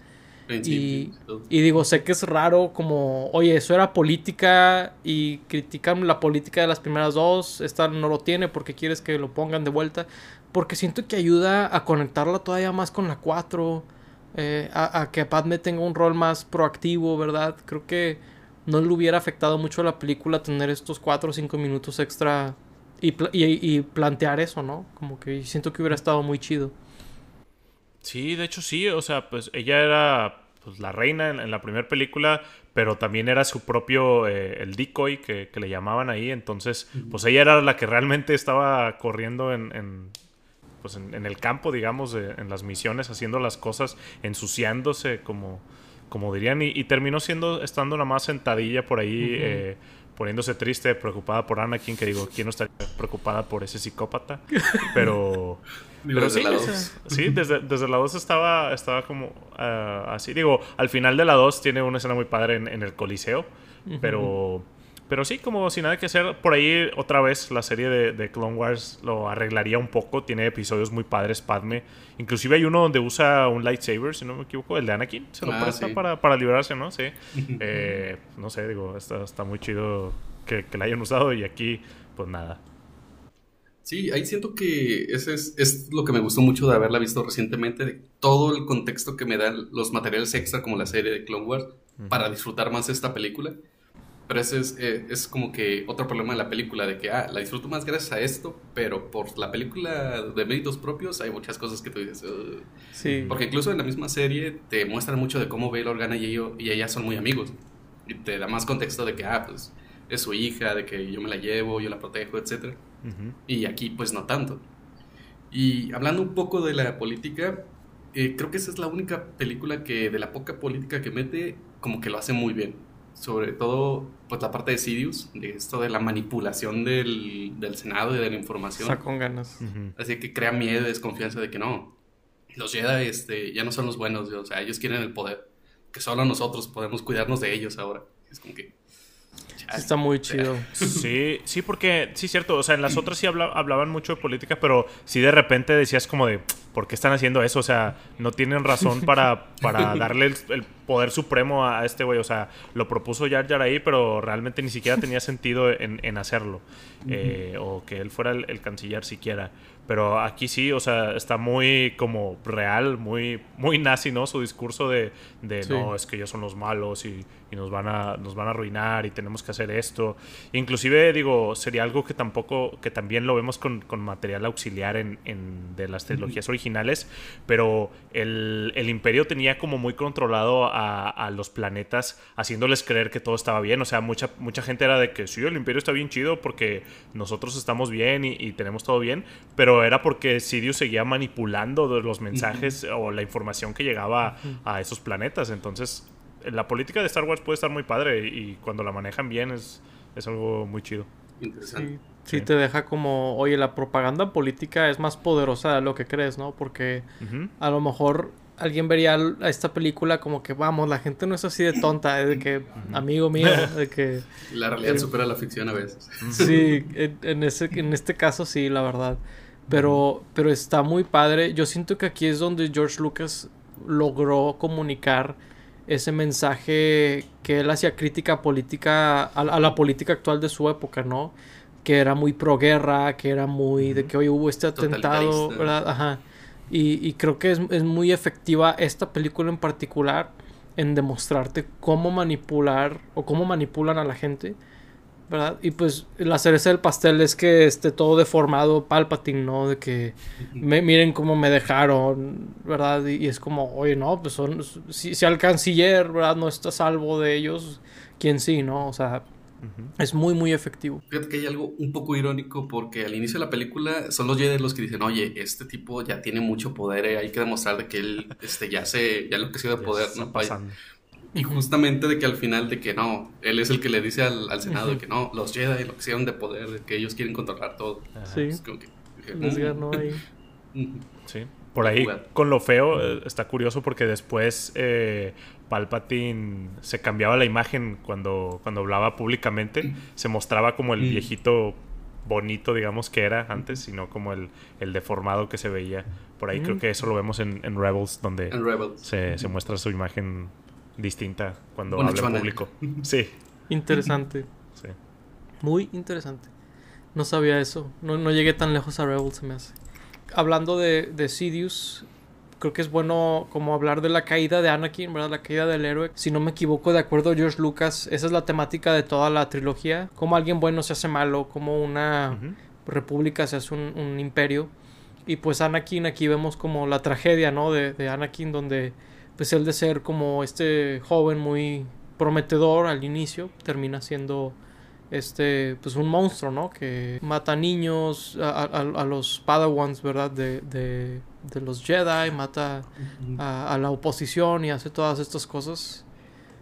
Speaker 1: Y, y digo, sé que es raro como, oye, eso era política y critican la política de las primeras dos, esta no lo tiene porque quieres que lo pongan de vuelta, porque siento que ayuda a conectarla todavía más con la 4, eh, a, a que Padme tenga un rol más proactivo, ¿verdad? Creo que no le hubiera afectado mucho a la película tener estos 4 o 5 minutos extra y, y, y plantear eso, ¿no? Como que siento que hubiera estado muy chido.
Speaker 2: Sí, de hecho sí, o sea, pues ella era pues, la reina en, en la primera película, pero también era su propio, eh, el decoy que, que le llamaban ahí, entonces, pues ella era la que realmente estaba corriendo en, en, pues, en, en el campo, digamos, de- en las misiones, haciendo las cosas, ensuciándose, como, como dirían, y, y terminó siendo, estando nada más sentadilla por ahí, eh, poniéndose triste, preocupada por Anakin, que digo, ¿quién no estaría preocupada por ese psicópata? Pero... *laughs* Pero
Speaker 3: desde
Speaker 2: sí,
Speaker 3: la dos.
Speaker 2: sí, desde, desde la 2 estaba, estaba como ah, así. Digo, al final de la 2 tiene una escena muy padre en, en el Coliseo. Pero, pero sí, como sin nada que hacer. Por ahí, otra vez, la serie de, de Clone Wars lo arreglaría un poco. Tiene episodios muy padres, Padme. Inclusive hay uno donde usa un lightsaber, si no me equivoco, el de Anakin. Se lo
Speaker 3: Ah,
Speaker 2: presta
Speaker 3: sí.
Speaker 2: para, para liberarse, ¿no? Sí. *laughs* Eh, no sé, digo, está, está muy chido que, que la hayan usado. Y aquí, pues nada.
Speaker 3: Sí, ahí siento que ese es, es lo que me gustó mucho de haberla visto recientemente, de todo el contexto que me dan los materiales extra como la serie de Clone Wars para disfrutar más esta película. Pero ese es, eh, es como que otro problema de la película, de que, ah, la disfruto más gracias a esto, pero por la película de méritos propios hay muchas cosas que tú dices. "Ugh".
Speaker 1: Sí.
Speaker 3: Porque incluso en la misma serie te muestran mucho de cómo Bail Organa y, ello- y ella son muy amigos. Y te da más contexto de que, ah, pues es su hija, de que yo me la llevo, yo la protejo, etcétera.
Speaker 2: Ujú.
Speaker 3: Y aquí pues no tanto. Y hablando un poco de la política, eh, creo que esa es la única película que de la poca política que mete, como que lo hace muy bien. Sobre todo pues la parte de Sidious, de esto de la manipulación del, del Senado y de la información.
Speaker 1: Está con ganas.
Speaker 3: Así que crea miedo y desconfianza de que no, los Jedi este, ya no son los buenos, o sea, ellos quieren el poder. Que solo nosotros podemos cuidarnos de ellos ahora. Es como que...
Speaker 1: Sí, está muy chido.
Speaker 2: Sí, sí, porque sí, cierto. O sea, en las otras sí habla- hablaban mucho de política, pero sí de repente decías como de, ¿por qué están haciendo eso? O sea, no tienen razón para, *laughs* para darle el, el poder supremo a, a este güey. O sea, lo propuso Jar Jar ahí, pero realmente ni siquiera tenía sentido en, en hacerlo. Eh, o que él fuera el, el canciller siquiera. Pero aquí sí, o sea, está muy como real, muy, muy nazi, ¿no? Su discurso de, de
Speaker 1: Sí.
Speaker 2: no, es que ellos son los malos y, y nos, van a, nos van a arruinar y tenemos que hacer esto. Inclusive, digo, sería algo que tampoco, que también lo vemos con, con material auxiliar en, en- de las trilogías originales, pero el, el imperio tenía como muy controlado a, a los planetas, haciéndoles creer que todo estaba bien. O sea, mucha, mucha gente era de que sí, el imperio está bien chido porque nosotros estamos bien y, y tenemos todo bien, pero era porque Sidious seguía manipulando los mensajes o la información que llegaba a esos planetas. Entonces, la política de Star Wars puede estar muy padre y cuando la manejan bien es, es algo muy chido.
Speaker 3: Interesante.
Speaker 1: Sí, sí
Speaker 2: Sí.
Speaker 1: te deja como, oye, la propaganda política es más poderosa de lo que crees, ¿no? Porque a lo mejor alguien vería a esta película como que, vamos, la gente no es así de tonta, es de que, amigo mío, *laughs* de que,
Speaker 3: La realidad supera la ficción a veces.
Speaker 1: sí, en, en ese, en este caso sí, la verdad. Pero, pero está muy padre. Yo siento que aquí es donde George Lucas logró comunicar ese mensaje que él hacía crítica política a, la política actual de su época, ¿no? Que era muy pro guerra, que era muy de que hoy hubo este atentado, ¿verdad? Ajá. Y, creo que es, es, muy efectiva esta película en particular en demostrarte cómo manipular o cómo manipulan a la gente ¿verdad? Y pues la cereza del pastel es que esté todo deformado Palpatine, ¿no? De que me, miren cómo me dejaron, ¿verdad? Y, es como, oye, no, pues son, si, si, al canciller, ¿verdad? No está salvo de ellos, ¿quién sí, no? O sea, es muy, muy efectivo.
Speaker 3: Fíjate que hay algo un poco irónico porque al inicio de la película son los Jedi los que dicen, oye, este tipo ya tiene mucho poder, eh, hay que demostrar de que él este, ya se, ya lo que de poder, ¿no? Y justamente de que al final de que no, él es el que le dice al, Senado de que no, los Jedi lo que hicieron de poder, de que ellos quieren controlar todo. Sí. Les
Speaker 2: ganó ahí. *laughs* sí. Por ahí, con lo feo, eh, está curioso porque después eh, Palpatine se cambiaba la imagen cuando, cuando hablaba públicamente. Se mostraba como el viejito bonito, digamos, que era antes, sino como el, el deformado que se veía. Por ahí creo que eso lo vemos en, Rebels, donde Se, se muestra su imagen distinta cuando habla en público. Sí.
Speaker 1: Interesante. Sí. Muy interesante. No sabía eso. No, no, llegué tan lejos a Rebels, se me hace. Hablando de, de Sidious, creo que es bueno como hablar de la caída de Anakin, ¿verdad? La caída del héroe. Si no me equivoco, de acuerdo a George Lucas, esa es la temática de toda la trilogía. Cómo alguien bueno se hace malo, como una república se hace un, un, imperio. Y pues Anakin, aquí vemos como la tragedia, ¿no? De, de Anakin, donde pues el de ser como este joven muy prometedor al inicio, termina siendo este pues un monstruo, ¿no? Que mata niños, a, los padawans, ¿verdad? De, de, de los Jedi, mata a, la oposición y hace todas estas cosas.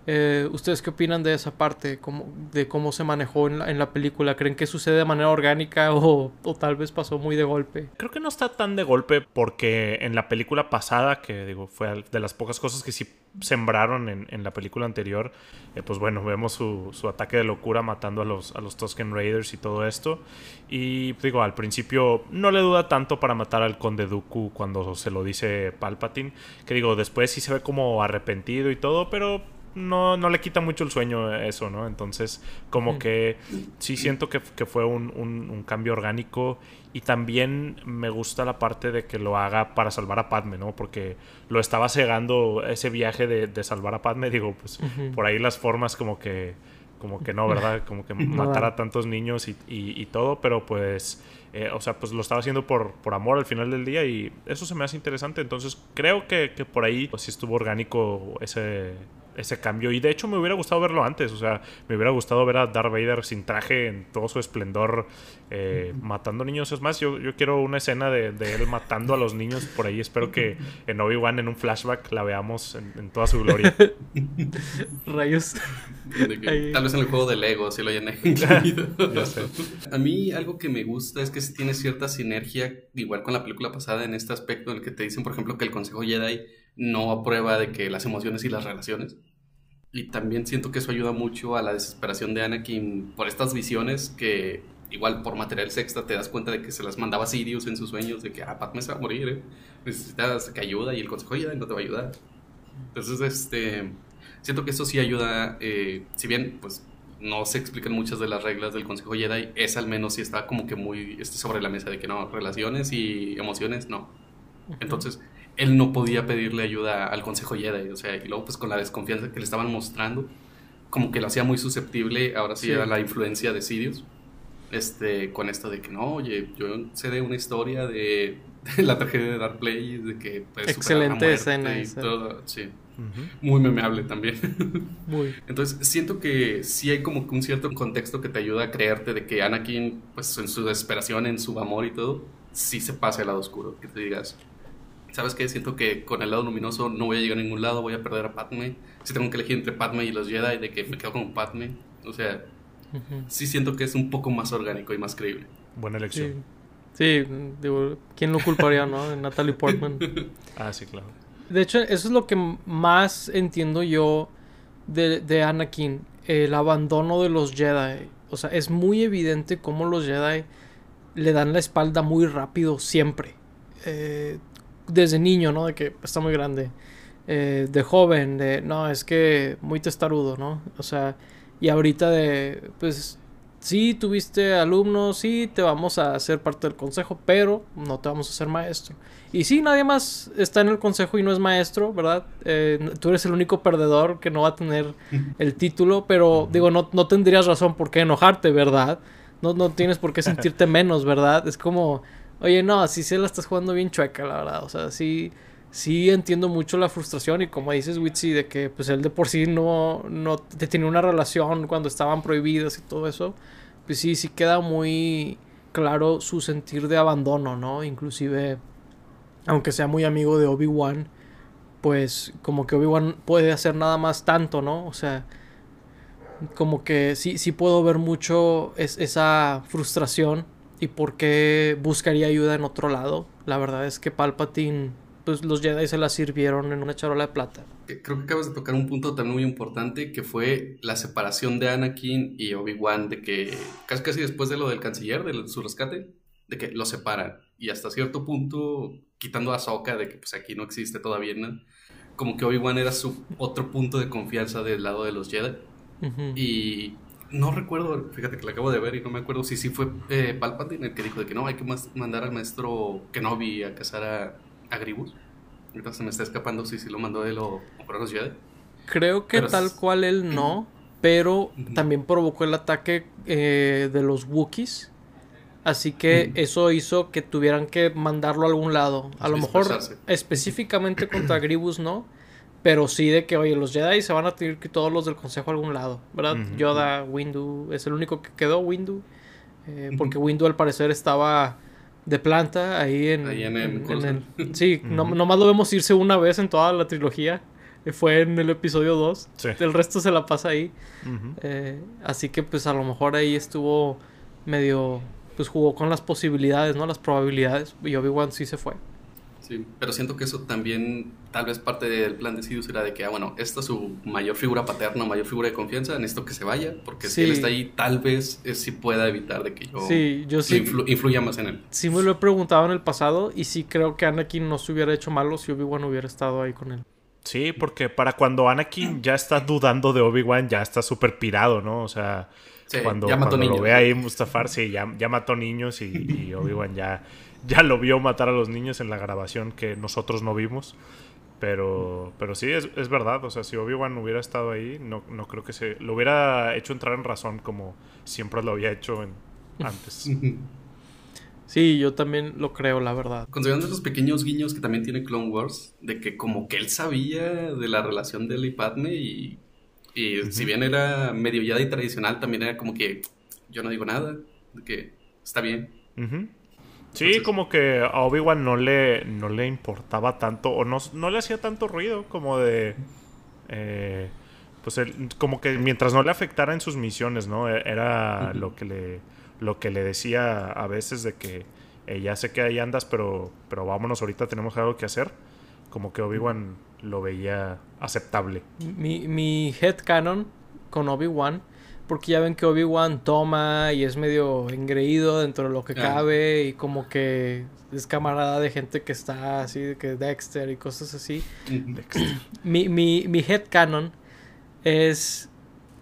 Speaker 1: Eh, ¿Ustedes qué opinan de esa parte? ¿Cómo, de cómo se manejó en la, en la película? ¿Creen que sucede de manera orgánica *laughs* o, o, tal vez pasó muy de golpe?
Speaker 2: Creo que no está tan de golpe porque en la película pasada, que digo, fue de las pocas cosas que sí sembraron en, en la película anterior, eh, pues bueno, vemos su, su, ataque de locura matando a los, a los Tusken Raiders y todo esto. Y digo, al principio no le duda tanto para matar al Conde Dooku cuando se lo dice Palpatine, que digo, después sí se ve como arrepentido y todo, pero no, no le quita mucho el sueño eso, ¿no? Entonces, como que sí siento que, fue un, cambio orgánico y también me gusta la parte de que lo haga para salvar a Padme, ¿no? Porque lo estaba cegando ese viaje de, salvar a Padme, digo, pues por ahí las formas como que, como que no, ¿verdad? *laughs* Como que matar a tantos niños y, todo, pero pues... Eh, o sea, pues lo estaba haciendo por, por amor al final del día y eso se me hace interesante. Entonces creo que, que por ahí pues, sí estuvo orgánico ese, ese cambio. Y de hecho me hubiera gustado verlo antes. O sea, me hubiera gustado ver a Darth Vader sin traje en todo su esplendor eh, matando niños. Es más, yo, yo quiero una escena de, él matando a los niños por ahí. Espero que en Obi-Wan en un flashback la veamos en, toda su gloria. *laughs*
Speaker 1: Rayos.
Speaker 3: tal vez en el juego de Lego si lo hayan *laughs* A mí algo que me gusta es que tiene cierta sinergia, igual con la película pasada, en este aspecto en el que te dicen, por ejemplo, que el Consejo Jedi no aprueba de que las emociones y las relaciones. Y también siento que eso ayuda mucho a la desesperación de Anakin por estas visiones que igual por material sexta te das cuenta de que se las mandaba Sirius en sus sueños de que ah, Padme se va a morir, ¿eh? necesitas que ayuda y el consejo ya no te va a ayudar. Entonces, este, siento que eso sí ayuda, eh, si bien pues no se explican muchas de las reglas del Consejo Jedi, es al menos sí está como que muy este, sobre la mesa de que no, relaciones y emociones no. Entonces, él no podía pedirle ayuda al Consejo Jedi, o sea, y luego pues con la desconfianza que le estaban mostrando, como que lo hacía muy susceptible, ahora sí, a la influencia de Sirius, este, con esto de que no, oye, yo sé de una historia de, *laughs* la tragedia de Dark Play, de que pues,
Speaker 1: excelente escena
Speaker 3: y todo, sí. Muy memeable también. *laughs* Muy. Entonces, siento que sí hay como un cierto contexto que te ayuda a creerte de que Anakin, pues en su desesperación, en su amor y todo, sí se pase al lado oscuro. Que te digas, ¿sabes qué? Siento que con el lado luminoso no voy a llegar a ningún lado, voy a perder a Padme. Si tengo que elegir entre Padme y los Jedi, de que me quedo con Padme. O sea, sí siento que es un poco más orgánico y más creíble.
Speaker 2: Buena elección.
Speaker 1: Sí, digo, ¿quién lo culparía, no? Natalie Portman. *laughs*
Speaker 2: ah, sí, claro.
Speaker 1: De hecho, eso es lo que más entiendo yo de, de Anakin, el abandono de los Jedi. O sea, es muy evidente cómo los Jedi le dan la espalda muy rápido siempre. Eh, desde niño, ¿no? De que está muy grande. eh, de joven, de no, es que muy testarudo, ¿no? O sea, y ahorita de, pues, sí, tuviste alumnos, sí, te vamos a hacer parte del consejo, pero no te vamos a hacer maestro. Y sí, nadie más está en el consejo y no es maestro, ¿verdad? Eh, tú eres el único perdedor que no va a tener el *laughs* título, pero digo, no, no tendrías razón por qué enojarte, ¿verdad? No, no tienes por qué *laughs* sentirte menos, ¿verdad? Es como, oye, no, así se la estás jugando bien chueca, la verdad. O sea, sí, sí entiendo mucho la frustración y como dices, Witsi, de que pues él de por sí no, no te tenía una relación cuando estaban prohibidas y todo eso. Pues sí, sí queda muy claro su sentir de abandono, ¿no? Inclusive aunque sea muy amigo de Obi-Wan, pues como que Obi-Wan puede hacer nada más tanto, ¿no? O sea, como que sí, sí puedo ver mucho esa frustración y por qué buscaría ayuda en otro lado. La verdad es que Palpatine, pues los Jedi se la sirvieron en una charola de plata.
Speaker 3: Creo que acabas de tocar un punto también muy importante que fue la separación de Anakin y Obi-Wan, de que casi casi después de lo del canciller, de su rescate, de que lo separan. Y hasta cierto punto quitando a Ahsoka de que pues aquí no existe todavía, ¿no? Como que Obi-Wan era su otro punto de confianza del lado de los Jedi. Y no recuerdo, fíjate que la acabo de ver y no me acuerdo si sí fue eh, Palpatine el que dijo de que no, hay que mandar al maestro Kenobi a cazar a, a Gribus. Entonces se me está escapando si sí lo mandó él o, o los Jedi.
Speaker 1: Creo que tal cual él no, pero también provocó el ataque eh, de los Wookiees Así que eso hizo que tuvieran que mandarlo a algún lado. A lo mejor específicamente contra Gribus no. Pero sí de que, oye, los Jedi se van a tener que todos los del consejo a algún lado. ¿Verdad? Yoda, Windu, es el único que quedó, Windu. Eh, porque Windu al parecer estaba de planta ahí en, ahí en, el, Sí, *laughs* no, nomás lo vemos irse una vez en toda la trilogía. Eh, fue en el episodio 2. El resto se la pasa ahí. Eh, así que pues a lo mejor ahí estuvo medio pues jugó con las posibilidades, ¿no? Las probabilidades. Y Obi-Wan sí se fue.
Speaker 3: Sí, pero siento que eso también, tal vez parte del plan de Sidious era de que, ah, bueno, esta es su mayor figura paterna, mayor figura de confianza, necesito que se vaya, porque si él está ahí, tal vez eh, sí pueda evitar de que yo,
Speaker 1: sí, yo sí,
Speaker 3: influya más en él.
Speaker 1: Sí me lo he preguntado en el pasado y sí creo que Anakin no se hubiera hecho malo si Obi-Wan hubiera estado ahí con él.
Speaker 2: Sí, porque para cuando Anakin ya está dudando de Obi-Wan, ya está súper pirado, ¿no? O sea, cuando, lo ve ahí Mustafar, sí, ya, mató niños y, Obi-Wan ya, ya lo vio matar a los niños en la grabación que nosotros no vimos. Pero, pero sí, es, es verdad. O sea, si Obi-Wan hubiera estado ahí, no, no creo que se... Lo hubiera hecho entrar en razón como siempre lo había hecho *laughs* antes.
Speaker 1: Sí, yo también lo creo, la verdad.
Speaker 3: Considerando esos pequeños guiños que también tiene Clone Wars, de que como que él sabía de la relación de él y Padme y y si bien era medio y tradicional, también era como que yo no digo nada, de que está bien.
Speaker 2: Sí, como que a Obi-Wan no le, no le importaba tanto, o no, no le hacía tanto ruido, como de... Eh, pues como que mientras no le afectara en sus misiones, ¿no? E, era lo que le lo que le decía a veces de que eh, ya sé que ahí andas, pero, pero vámonos, ahorita tenemos algo que hacer. Como que Obi-Wan lo veía aceptable.
Speaker 1: Mi, mi canon con Obi-Wan, porque ya ven que Obi-Wan toma y es medio engreído dentro de lo que cabe y como que es camarada de gente que está así, que Dexter y cosas así. *clears throat* mi, mi, mi canon es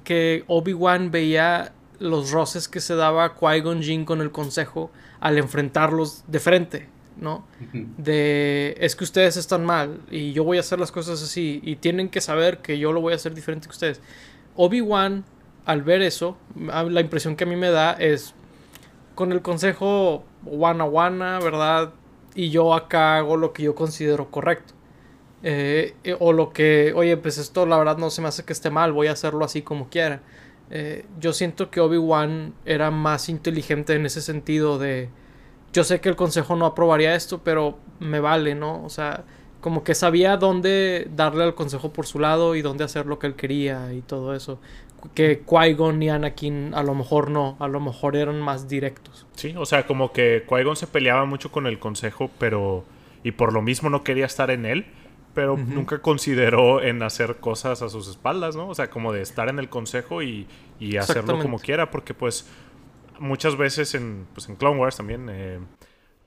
Speaker 1: que Obi-Wan veía los roces que se daba Qui-Gon Jinn con el consejo al enfrentarlos de frente. ¿no? De es que ustedes están mal y yo voy a hacer las cosas así y tienen que saber que yo lo voy a hacer diferente que ustedes. Obi-Wan, al ver eso, la impresión que a mí me da es con el consejo wana wana, ¿verdad? Y yo acá hago lo que yo considero correcto. Eh, eh, o lo que, oye, pues esto la verdad no se me hace que esté mal, voy a hacerlo así como quiera. Eh, yo siento que Obi-Wan era más inteligente en ese sentido de yo sé que el consejo no aprobaría esto, pero me vale, ¿no? O sea, como que sabía dónde darle al consejo por su lado y dónde hacer lo que él quería y todo eso. Que Qui-Gon y Anakin a lo mejor no, a lo mejor eran más directos.
Speaker 2: Sí, o sea, como que Qui-Gon se peleaba mucho con el consejo, pero. y por lo mismo no quería estar en él, pero nunca consideró en hacer cosas a sus espaldas, ¿no? O sea, como de estar en el consejo y, y hacerlo como quiera, porque pues muchas veces en, pues en Clone Wars también, eh,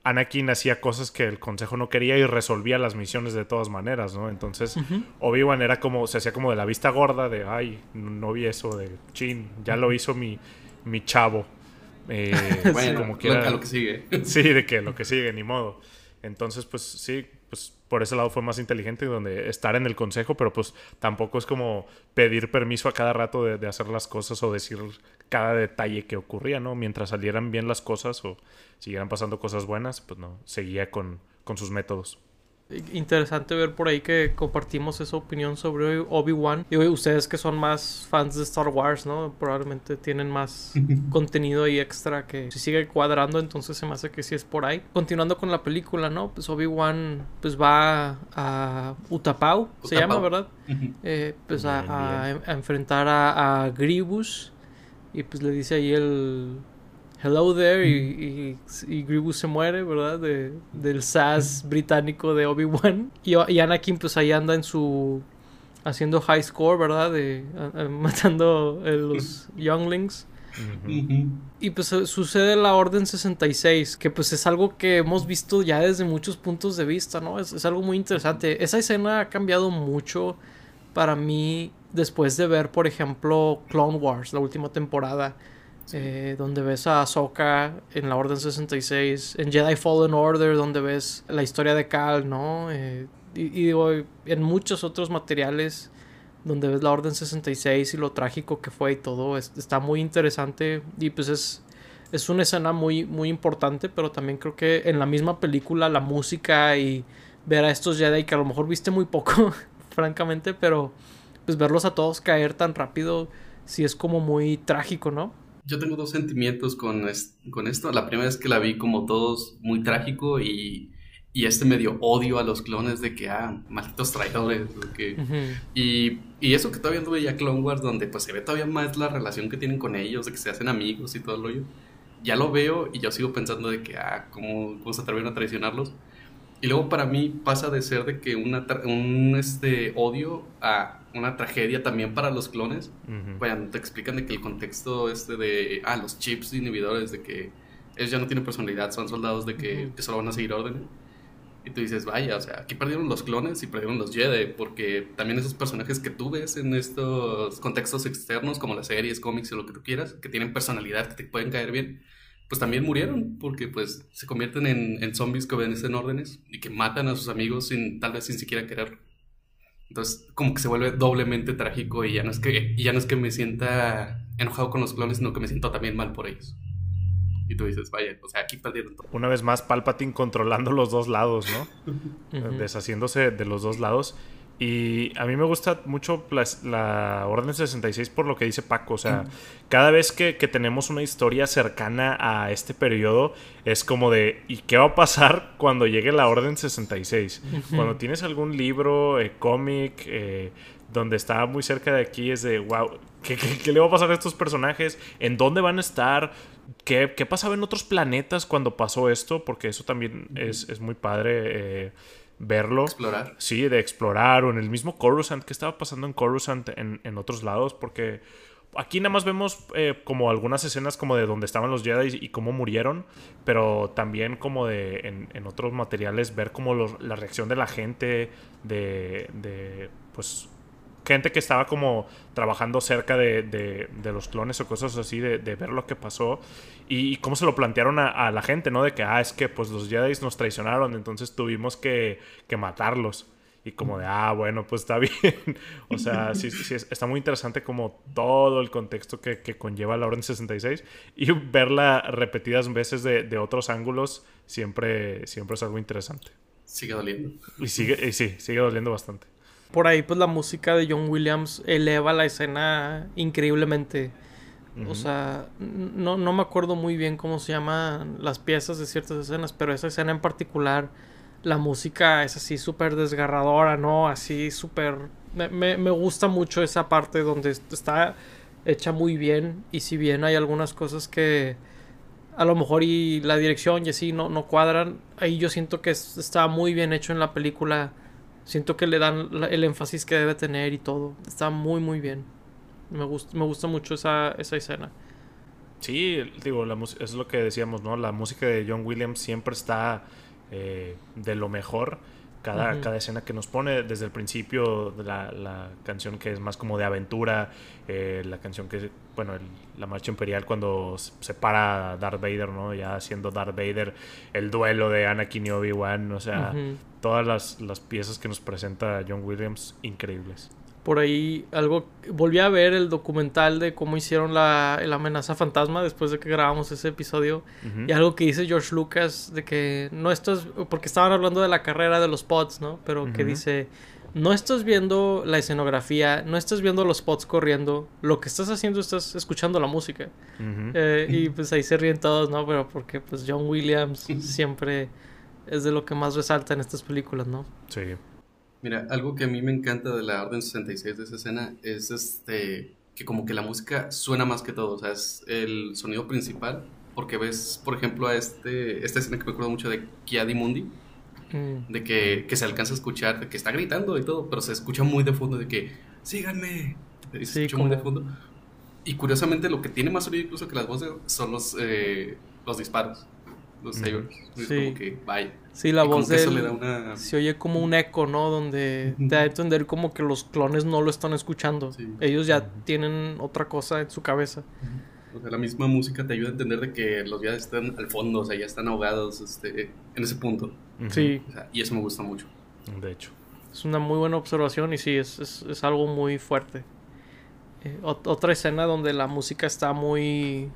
Speaker 2: Anakin hacía cosas que el consejo no quería y resolvía las misiones de todas maneras, ¿no? Entonces, Obi-Wan era como, se hacía como de la vista gorda de, ay, no vi eso, de chin, ya lo hizo mi, mi chavo.
Speaker 3: Eh, *laughs* bueno, como quiera, lo que sigue. *laughs*
Speaker 2: sí, de que lo que sigue, ni modo. Entonces, pues sí, pues por ese lado fue más inteligente, donde estar en el consejo, pero pues tampoco es como pedir permiso a cada rato de, de, hacer las cosas o decir cada detalle que ocurría, ¿no? Mientras salieran bien las cosas o siguieran pasando cosas buenas, pues no, seguía con, con sus métodos
Speaker 1: interesante ver por ahí que compartimos esa opinión sobre Obi-Wan. Y ustedes que son más fans de Star Wars, ¿no? Probablemente tienen más *laughs* contenido ahí extra que si sigue cuadrando, entonces se me hace que sí es por ahí. Continuando con la película, ¿no? Pues Obi-Wan pues va a Utapau, se llama, ¿verdad? Eh, pues a, enfrentar a, a Grievous y pues le dice ahí el Hello there y, y, Grievous se muere, ¿verdad? De, del SAS británico de Obi-Wan. Y, Anakin pues ahí anda en su... haciendo high score, ¿verdad? De, matando a los *laughs* younglings. Y pues sucede la Orden 66, que pues es algo que hemos visto ya desde muchos puntos de vista, ¿no? Es, es algo muy interesante. Esa escena ha cambiado mucho para mí después de ver, por ejemplo, Clone Wars, la última temporada eh, donde ves a Ahsoka en la Orden 66, en Jedi Fallen Order, donde ves la historia de Cal, ¿no? Eh, y, digo, en muchos otros materiales donde ves la Orden 66 y lo trágico que fue y todo, está muy interesante y pues es, es una escena muy, muy importante, pero también creo que en la misma película la música y ver a estos Jedi que a lo mejor viste muy poco, *laughs* francamente, pero pues verlos a todos caer tan rápido, sí es como muy trágico, ¿no?
Speaker 3: yo tengo dos sentimientos con, con esto. La primera es que la vi como todos muy trágico y, y este medio odio a los clones de que, ah, malditos traidores. y, y, eso que todavía no veía Clone Wars, donde pues se ve todavía más la relación que tienen con ellos, de que se hacen amigos y todo lo rollo. Ya lo veo y yo sigo pensando de que, ah, ¿cómo, cómo se atrevieron a traicionarlos? Y luego para mí pasa de ser de que una un este, odio a una tragedia también para los clones. Uh te explican de que el contexto este de, ah, los chips inhibidores, de que ellos ya no tienen personalidad, son soldados de que, solo van a seguir órdenes. Y tú dices, vaya, o sea, aquí perdieron los clones y perdieron los Jedi, porque también esos personajes que tú ves en estos contextos externos, como las series, cómics o lo que tú quieras, que tienen personalidad, que te pueden caer bien, pues también murieron, porque pues se convierten en, en zombies que obedecen órdenes y que matan a sus amigos sin, tal vez sin siquiera querer. Entonces, como que se vuelve doblemente trágico y ya no es que, ya no es que me sienta enojado con los clones, sino que me siento también mal por ellos. Y tú dices, vaya, o sea, aquí perdieron todo.
Speaker 2: Una vez más, Palpatine controlando los dos lados, ¿no? *laughs* Deshaciéndose de los dos lados. Y a mí me gusta mucho la, Orden 66 por lo que dice Paco. O sea, cada vez que, tenemos una historia cercana a este periodo, es como de, ¿y qué va a pasar *laughs* cuando llegue la Orden 66? Cuando tienes algún libro, eh, cómic, eh, donde está muy cerca de aquí, es de, wow, ¿qué, le va a pasar a estos personajes? ¿En dónde van a estar? ¿Qué, pasaba en otros planetas cuando pasó esto? Porque eso también es, es, muy padre. Eh, verlo.
Speaker 3: Explorar.
Speaker 2: Sí, de explorar o en el mismo Coruscant, ¿qué estaba pasando en Coruscant en, en otros lados? Porque aquí nada más vemos eh, como algunas escenas como de donde estaban los Jedi y cómo murieron, pero también como de en, en otros materiales ver como la reacción de la gente, de, de pues gente que estaba como trabajando cerca de, de, los clones o cosas así, de, ver lo que pasó y, cómo se lo plantearon a, la gente, ¿no? De que, ah, es que pues los Jedi nos traicionaron, entonces tuvimos que, que matarlos. Y como de, ah, bueno, pues está *laughs* bien. o sea, sí, sí, está muy interesante como todo el contexto que, que, conlleva la Orden 66 y verla repetidas veces de, de otros ángulos siempre, siempre es algo interesante.
Speaker 3: Sigue doliendo.
Speaker 2: Y sigue, y sí, sigue doliendo bastante
Speaker 1: por ahí pues la música de John Williams eleva la escena increíblemente. O sea, no, no me acuerdo muy bien cómo se llaman las piezas de ciertas escenas, pero esa escena en particular, la música es así súper desgarradora, ¿no? Así súper... Me, me, me, gusta mucho esa parte donde está hecha muy bien y si bien hay algunas cosas que a lo mejor y la dirección y así no, no cuadran, ahí yo siento que está muy bien hecho en la película Siento que le dan el énfasis que debe tener y todo. Está muy, muy bien. Me gusta, me gusta mucho esa, esa escena.
Speaker 2: Sí, digo, la es lo que decíamos, ¿no? La música de John Williams siempre está eh, de lo mejor. Cada, cada escena que nos pone, desde el principio, la, la canción que es más como de aventura, eh, la canción que, bueno, la marcha imperial cuando se para Darth Vader, ¿no? Ya haciendo Darth Vader, el duelo de Anakin y Obi-Wan, o sea, todas las, las piezas que nos presenta John Williams, increíbles
Speaker 1: por ahí algo volví a ver el documental de cómo hicieron la amenaza fantasma después de que grabamos ese episodio y algo que dice George Lucas de que no estás porque estaban hablando de la carrera de los pods no pero que dice no estás viendo la escenografía no estás viendo los pods corriendo lo que estás haciendo estás escuchando la música. Eh, y *laughs* pues ahí se ríen todos no pero porque pues John Williams siempre es de lo que más resalta en estas películas no
Speaker 2: sí
Speaker 3: Mira, algo que a mí me encanta de la Orden 66 de esa escena es este que como que la música suena más que todo, o sea, es el sonido principal, porque ves, por ejemplo, a este, esta escena que me acuerdo mucho de Kiadi Mundi, mm. de que, que, se alcanza a escuchar, de que está gritando y todo, pero se escucha muy de fondo, de que, síganme, se sí, escucha muy de fondo. Y curiosamente lo que tiene más sonido incluso que las voces son los, eh, los disparos los sabers. Es como que, vaya.
Speaker 1: Sí, la voz de él se oye como un eco, ¿no? Donde te da a entender como que los clones no lo están escuchando. Ellos ya tienen otra cosa en su cabeza.
Speaker 3: O sea, la misma música te ayuda a entender de que los ya están al fondo, o sea, ya están ahogados este, en ese punto.
Speaker 1: Sí.
Speaker 3: y eso me gusta mucho.
Speaker 2: De hecho.
Speaker 1: Es una muy buena observación y sí, es, es, es algo muy fuerte. Eh, otra escena donde la música está muy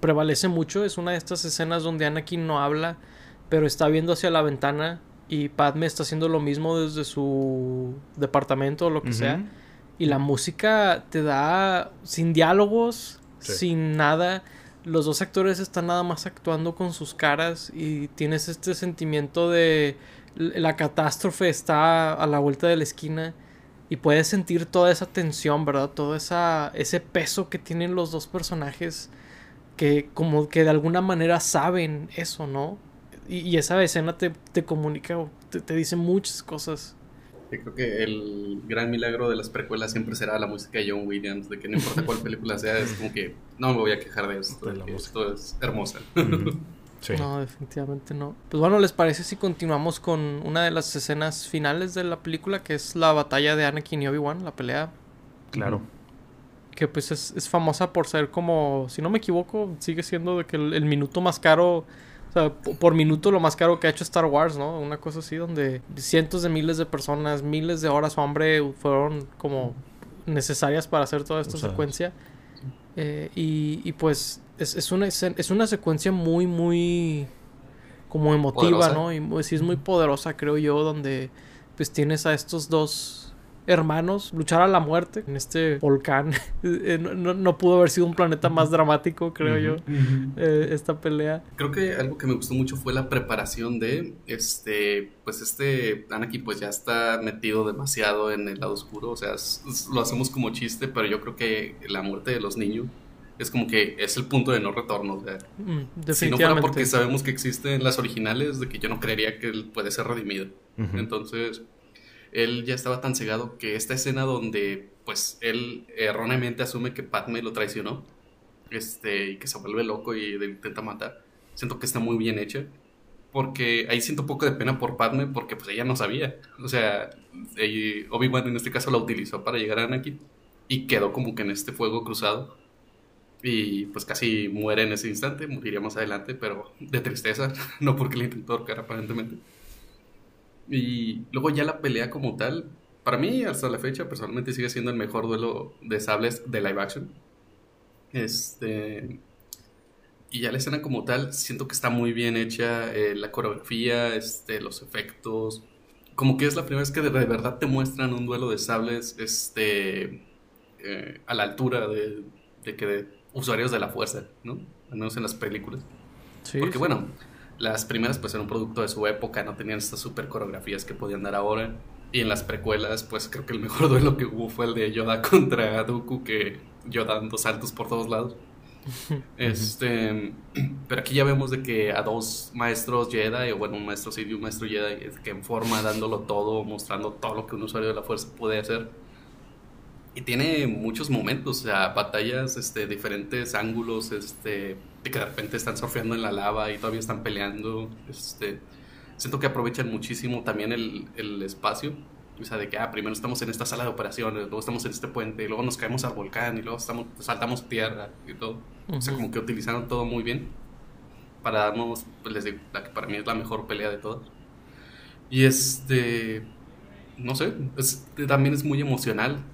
Speaker 1: prevalece mucho. Es una de estas escenas donde Anakin no habla, pero está viendo hacia la ventana y Padme está haciendo lo mismo desde su departamento o lo que sea. Y la música te da sin diálogos, sin nada. Los dos actores están nada más actuando con sus caras y tienes este sentimiento de la catástrofe está a la vuelta de la esquina y puedes sentir toda esa tensión, ¿verdad? Todo esa, ese peso que tienen los dos personajes que como que de alguna manera saben eso, ¿no? Y, esa escena te, te comunica, te, te, dice muchas cosas.
Speaker 3: Yo creo que el gran milagro de las precuelas siempre será la música de John Williams, de que no importa cuál *laughs* película sea, es como que no me voy a quejar de esto, de esto es hermosa. *laughs*
Speaker 1: No, definitivamente no. Pues bueno, ¿les parece si continuamos con una de las escenas finales de la película, que es la batalla de Anakin y Obi-Wan, la pelea?
Speaker 2: Claro
Speaker 1: que pues es, famosa por ser como, si no me equivoco, sigue siendo de que el, minuto más caro, o sea, por minuto lo más caro que ha hecho Star Wars, ¿no? Una cosa así donde cientos de miles de personas, miles de horas hombre fueron como necesarias para hacer toda esta secuencia. Eh, y, pues es, es, una, es una secuencia muy, muy como emotiva, ¿no? Y sí es muy poderosa, creo yo, donde pues tienes a estos dos hermanos luchar a la muerte en este volcán. *laughs* Eh, no, pudo haber sido un planeta más dramático, creo yo, eh, esta pelea.
Speaker 3: Creo que algo que me gustó mucho fue la preparación de, este, pues este Anakin pues ya está metido demasiado en el lado oscuro, o sea, lo hacemos como chiste, pero yo creo que la muerte de los niños es como que es el punto de no retorno. O sea, mm, si no fuera porque sabemos que existen las originales, de que yo no creería que él puede ser redimido. Entonces, él ya estaba tan cegado que esta escena donde pues él erróneamente asume que Padme lo traicionó este, y que se vuelve loco y le intenta matar, siento que está muy bien hecha. Porque ahí siento un poco de pena por Padme porque pues ella no sabía. O sea, Obi-Wan en este caso la utilizó para llegar a Anakin y quedó como que en este fuego cruzado. Y pues casi muere en ese instante, moriría más adelante, pero de tristeza, *laughs* no porque le intentó ahorcar aparentemente. Y luego ya la pelea como tal, para mí hasta la fecha personalmente sigue siendo el mejor duelo de sables de live action. Este... Y ya la escena como tal, siento que está muy bien hecha, eh, la coreografía, este, los efectos. Como que es la primera vez que de, verdad te muestran un duelo de sables este, eh, a la altura de, de que de usuarios de la fuerza, ¿no? Al menos en las películas. Sí, Porque bueno, las primeras pues eran un producto de su época, no tenían estas super coreografías que podían dar ahora. Y en las precuelas, pues creo que el mejor *laughs* duelo que hubo fue el de Yoda *laughs* contra Dooku, que Yoda dando saltos por todos lados. *laughs* este, *clears throat* pero aquí ya vemos de que a dos maestros Jedi, o bueno, un maestro Sith y un maestro Jedi, que en forma dándolo todo, mostrando todo lo que un usuario de la fuerza puede hacer. Y tiene muchos momentos, o sea, batallas, este, diferentes ángulos, este, de que de repente están surfeando en la lava y todavía están peleando, este, siento que aprovechan muchísimo también el, el espacio, o sea, de que, ah, primero estamos en esta sala de operaciones, luego estamos en este puente, y luego nos caemos al volcán, y luego estamos, saltamos tierra y todo. O sea, como que utilizaron todo muy bien para darnos, pues les digo, la que para mí es la mejor pelea de todas. Y este, no sé, también es muy emocional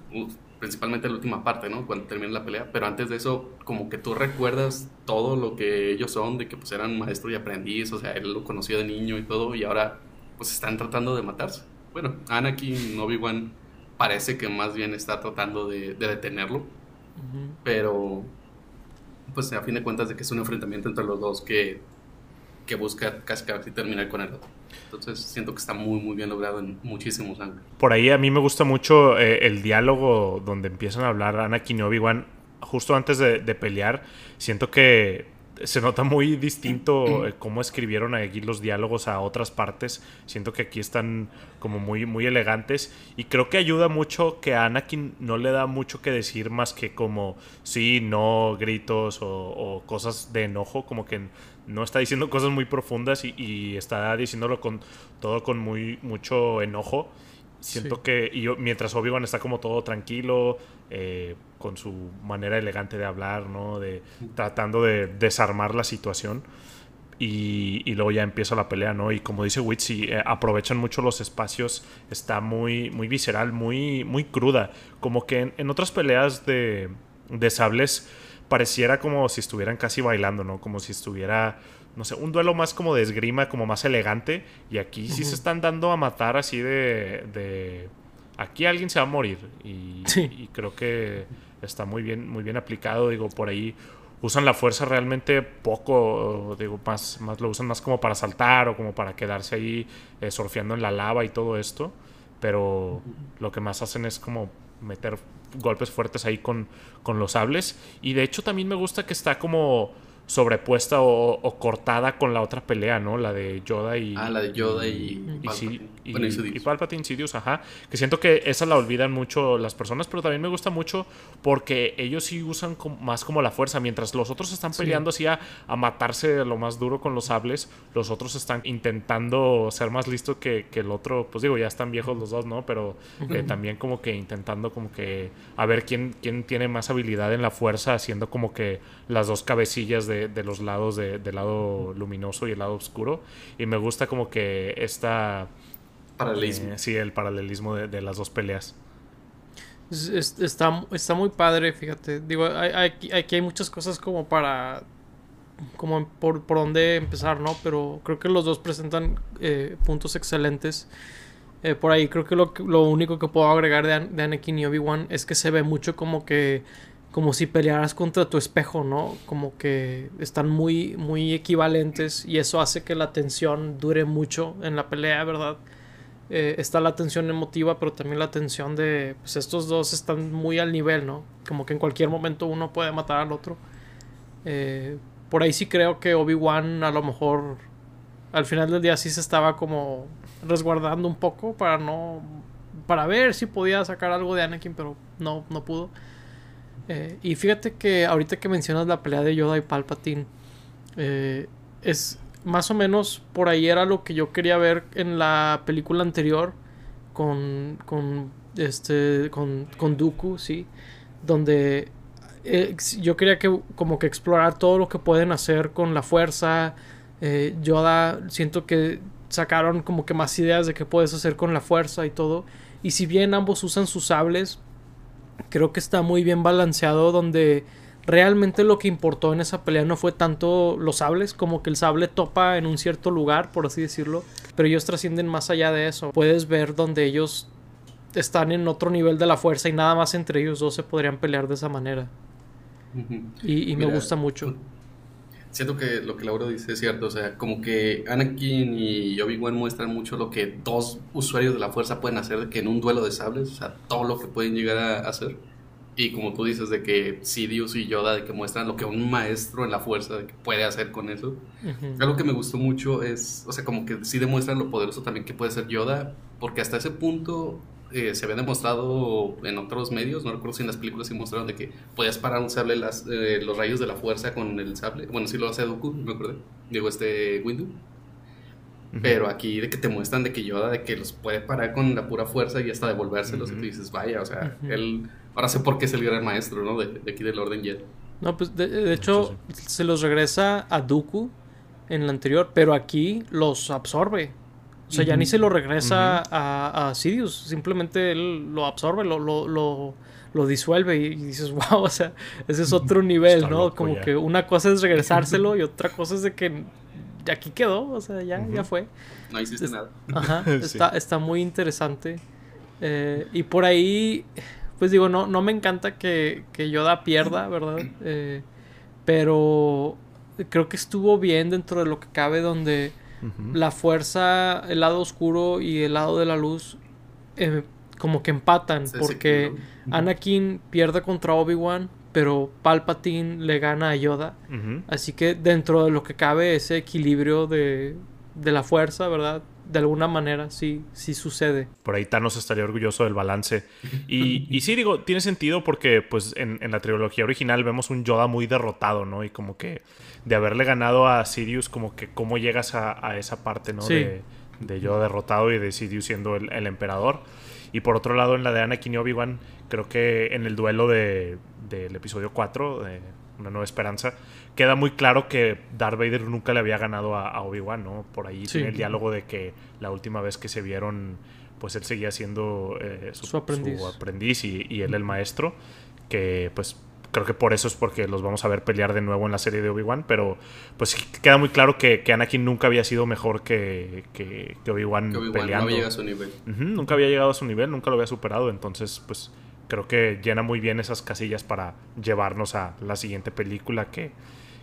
Speaker 3: principalmente la última parte, ¿no? Cuando termina la pelea, pero antes de eso, como que tú recuerdas todo lo que ellos son, de que pues eran maestro y aprendiz, o sea, él lo conoció de niño y todo, y ahora pues están tratando de matarse. Bueno, Anakin, Obi-Wan parece que más bien está tratando de, detenerlo, pero pues a fin de cuentas de que es un enfrentamiento entre los dos que, que busca casi casi terminar con el otro. Entonces siento que está muy, muy bien logrado en muchísimos ángulos.
Speaker 2: Por ahí a mí me gusta mucho eh, el diálogo donde empiezan a hablar Anakin y Obi-Wan justo antes de, pelear. Siento que se nota muy distinto eh, cómo escribieron aquí los diálogos a otras partes. Siento que aquí están como muy, muy elegantes. Y creo que ayuda mucho que a Anakin no le da mucho que decir más que como sí, no, gritos o, o cosas de enojo. Como que no está diciendo *laughs* cosas muy profundas y, está diciéndolo con todo con muy mucho enojo. Siento que y yo, mientras Obi-Wan está como todo tranquilo, eh, con su manera elegante de hablar, ¿no? De, tratando de desarmar la situación. Y, luego ya empieza la pelea, ¿no? Y como dice Witsi, eh, aprovechan mucho los espacios, está muy, muy visceral, muy, muy cruda. Como que en, otras peleas de, de sables pareciera como si estuvieran casi bailando, ¿no? Como si estuviera, no sé, un duelo más como de esgrima, como más elegante. Y aquí sí se están dando a matar así de, de... Aquí alguien se va a morir. Y, y, creo que está muy bien, muy bien aplicado. Digo, por ahí usan la fuerza realmente poco. Digo, más, más lo usan más como para saltar o como para quedarse ahí eh, surfeando en la lava y todo esto. Pero lo que más hacen es como meter golpes fuertes ahí con, con los sables. Y de hecho también me gusta que está como sobrepuesta o, cortada con la otra pelea, ¿no? La de Yoda y...
Speaker 3: Ah, la de Yoda y...
Speaker 2: Y, y, Palpatine, Sidious, ajá. Que siento que esa la olvidan mucho las personas, pero también me gusta mucho porque ellos sí usan más como la fuerza. Mientras los otros están peleando así a, matarse lo más duro con los sables, los otros están intentando ser más listos que, el otro. Pues digo, ya están viejos los dos, ¿no? Pero eh, también como que intentando como que a ver quién, quién tiene más habilidad en la fuerza, haciendo como que las dos cabecillas de, los lados, del lado luminoso y el lado oscuro. Y me gusta como que esta...
Speaker 3: Paralelismo.
Speaker 2: Eh, sí, el paralelismo de, las dos peleas.
Speaker 1: está, está muy padre, fíjate. Digo, aquí hay, muchas cosas como para como por, por dónde empezar, ¿no? Pero creo que los dos presentan eh, puntos excelentes. Eh, por ahí creo que lo, lo, único que puedo agregar de, de Anakin y Obi-Wan es que se ve mucho como que como si pelearas contra tu espejo, ¿no? Como que están muy, muy equivalentes y eso hace que la tensión dure mucho en la pelea, ¿verdad? Eh, está la tensión emotiva, pero también la tensión de, pues estos dos están muy al nivel, ¿no? Como que en cualquier momento uno puede matar al otro. Eh, por ahí sí creo que Obi-Wan a lo mejor al final del día sí se estaba como resguardando un poco para no, para ver si podía sacar algo de Anakin, pero no, no pudo. Eh, y fíjate que ahorita que mencionas la pelea de Yoda y Palpatine, eh, es más o menos por ahí era lo que yo quería ver en la película anterior con, con este con, con Dooku, sí, donde eh, yo quería que como que explorar todo lo que pueden hacer con la fuerza. Yoda siento que sacaron como que más ideas de qué puedes hacer con la fuerza y todo. Y si bien ambos usan sus sables, creo que está muy bien balanceado donde realmente lo que importó en esa pelea no fue tanto los sables, como que el sable topa en un cierto lugar, por así decirlo, pero ellos trascienden más allá de eso. Puedes ver donde ellos están en otro nivel de la fuerza y nada más entre ellos dos se podrían pelear de esa manera. Y, me gusta mucho
Speaker 3: siento que lo que Laura dice es cierto, o sea, como que Anakin y Obi-Wan muestran mucho lo que dos usuarios de la fuerza pueden hacer que en un duelo de sables, o sea, todo lo que pueden llegar a hacer. Y como tú dices, de que Sidious y Yoda, de que muestran lo que un maestro en la fuerza puede hacer con eso. Algo que me gustó mucho es, o sea, como que sí demuestran lo poderoso también que puede ser Yoda, porque hasta ese punto eh, se había demostrado en otros medios, no recuerdo si en las películas se mostraron de que podías parar un sable las, eh, los rayos de la fuerza con el sable. Bueno, sí lo hace Dooku, me acuerdo. Digo, este Windu. Pero aquí de que te muestran de que Yoda de que los puede parar con la pura fuerza y hasta devolvérselos y tú dices, vaya, o sea, él ahora sé por qué es el gran maestro, ¿no? De, aquí del Orden Jedi.
Speaker 1: No, pues de, hecho se los regresa a Dooku en el anterior, pero aquí los absorbe. O sea, ya ni se lo regresa a, a, Sidious, simplemente él lo absorbe, lo, lo, lo, lo disuelve y, dices, *laughs* wow, o sea, ese es otro nivel, ¿no? Como que una cosa es regresárselo *laughs* y otra cosa es de que aquí quedó, o sea, ya, ya fue.
Speaker 3: No hiciste nada.
Speaker 1: Ajá, *laughs* está, está muy interesante. Eh, y por ahí, pues digo, no, no me encanta que, que Yoda pierda, ¿verdad? Eh, pero creo que estuvo bien dentro de lo que cabe donde la fuerza, el lado oscuro y el lado de la luz eh, como que empatan porque Anakin pierde contra Obi-Wan pero Palpatine le gana a Yoda. Así que dentro de lo que cabe ese equilibrio de, de la fuerza, ¿verdad? De alguna manera sí, sí sucede.
Speaker 2: Por ahí Thanos estaría orgulloso del balance. Y, y sí, digo, tiene sentido porque pues en, en, la trilogía original vemos un Yoda muy derrotado, ¿no? Y como que de haberle ganado a Sidious, como que cómo llegas a, a esa parte, ¿no? De, de, Yoda derrotado y de Sidious siendo el, el emperador. Y por otro lado, en la de Anakin y Obi-Wan, creo que en el duelo de, del episodio 4, de Una Nueva Esperanza, queda muy claro que Darth Vader nunca le había ganado a, Obi-Wan, ¿no? Por ahí tiene el diálogo de que la última vez que se vieron, pues él seguía siendo eh, su, aprendiz, y, y, él el maestro, que pues creo que por eso es porque los vamos a ver pelear de nuevo en la serie de Obi-Wan, pero pues queda muy claro que, Anakin nunca había sido mejor que, que, Obi-Wan peleando.
Speaker 3: No había llegado a su nivel.
Speaker 2: nunca había llegado a su nivel, nunca lo había superado, entonces pues creo que llena muy bien esas casillas para llevarnos a la siguiente película que,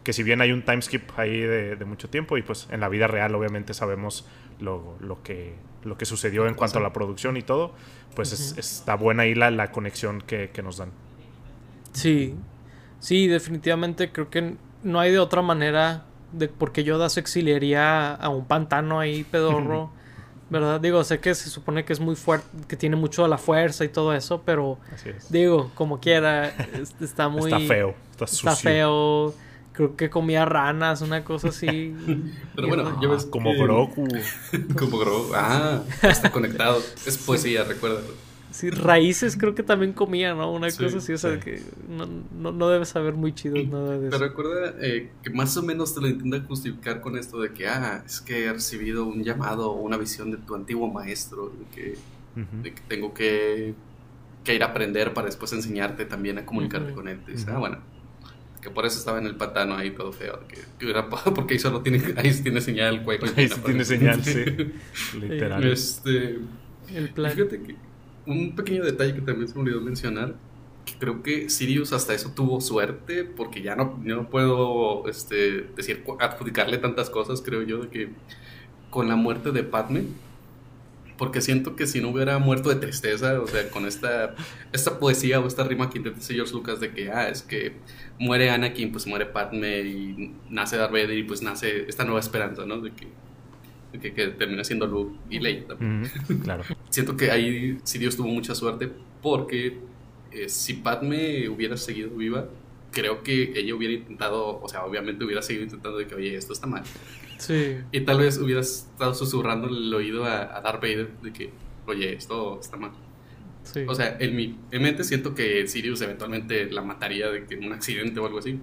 Speaker 2: que si bien hay un time skip ahí de, mucho tiempo y pues en la vida real obviamente sabemos lo, lo que, lo que sucedió en cuanto a la producción y todo, pues está buena ahí la, la conexión que, que nos dan.
Speaker 1: Sí, sí, definitivamente creo que no hay de otra manera de porque Yoda se exiliaría a un pantano ahí pedorro, ¿verdad? Digo, sé que se supone que es muy fuerte, que tiene mucho la fuerza y todo eso, pero digo, como quiera, está muy...
Speaker 2: está feo, está,
Speaker 1: está feo. Creo que comía ranas, una cosa así. *laughs*
Speaker 3: Pero bueno, ya ves.
Speaker 2: Como Grogu. *laughs*
Speaker 3: como Grogu. Ah, está conectado. Es poesía, recuerda.
Speaker 1: Sí, raíces creo que también comía, ¿no? Una cosa así, o sea, que no, no, no, debes saber muy chido nada de eso.
Speaker 3: Pero recuerda eh, que más o menos te lo intentan justificar con esto de que, ah, es que he recibido un llamado o una visión de tu antiguo maestro, de que, de que tengo que, que, ir a aprender para después enseñarte también a comunicarte con él. Dice, ah, bueno, que por eso estaba en el pantano ahí todo feo, que, que era, *laughs* porque ahí solo tiene, ahí tiene señal el cuello.
Speaker 2: Ahí sí tiene señal, *laughs* sí. Literal.
Speaker 3: Este, el plan. Fíjate que un pequeño detalle que también se me olvidó mencionar, que creo que Sirius hasta eso tuvo suerte, porque ya no, no puedo este, decir, adjudicarle tantas cosas, creo yo, de que con la muerte de Padme, porque siento que si no hubiera muerto de tristeza, o sea, con esta, esta poesía o esta rima que intenta hacer George Lucas de que, ah, es que muere Anakin, pues muere Padme y nace Darth Vader y pues nace esta nueva esperanza, ¿no? De que que, termina siendo Luke y Leia también.
Speaker 2: claro. *laughs*
Speaker 3: Siento que ahí Dios tuvo mucha suerte porque eh, si Padme hubiera seguido viva, creo que ella hubiera intentado, o sea, obviamente hubiera seguido intentando de que, oye, esto está mal.
Speaker 1: Sí.
Speaker 3: Y tal vez hubiera estado susurrando el oído a, a Darth Vader de que, oye, esto está mal. Sí. O sea, en mi mente siento que Sirius eventualmente la mataría de que un accidente o algo así.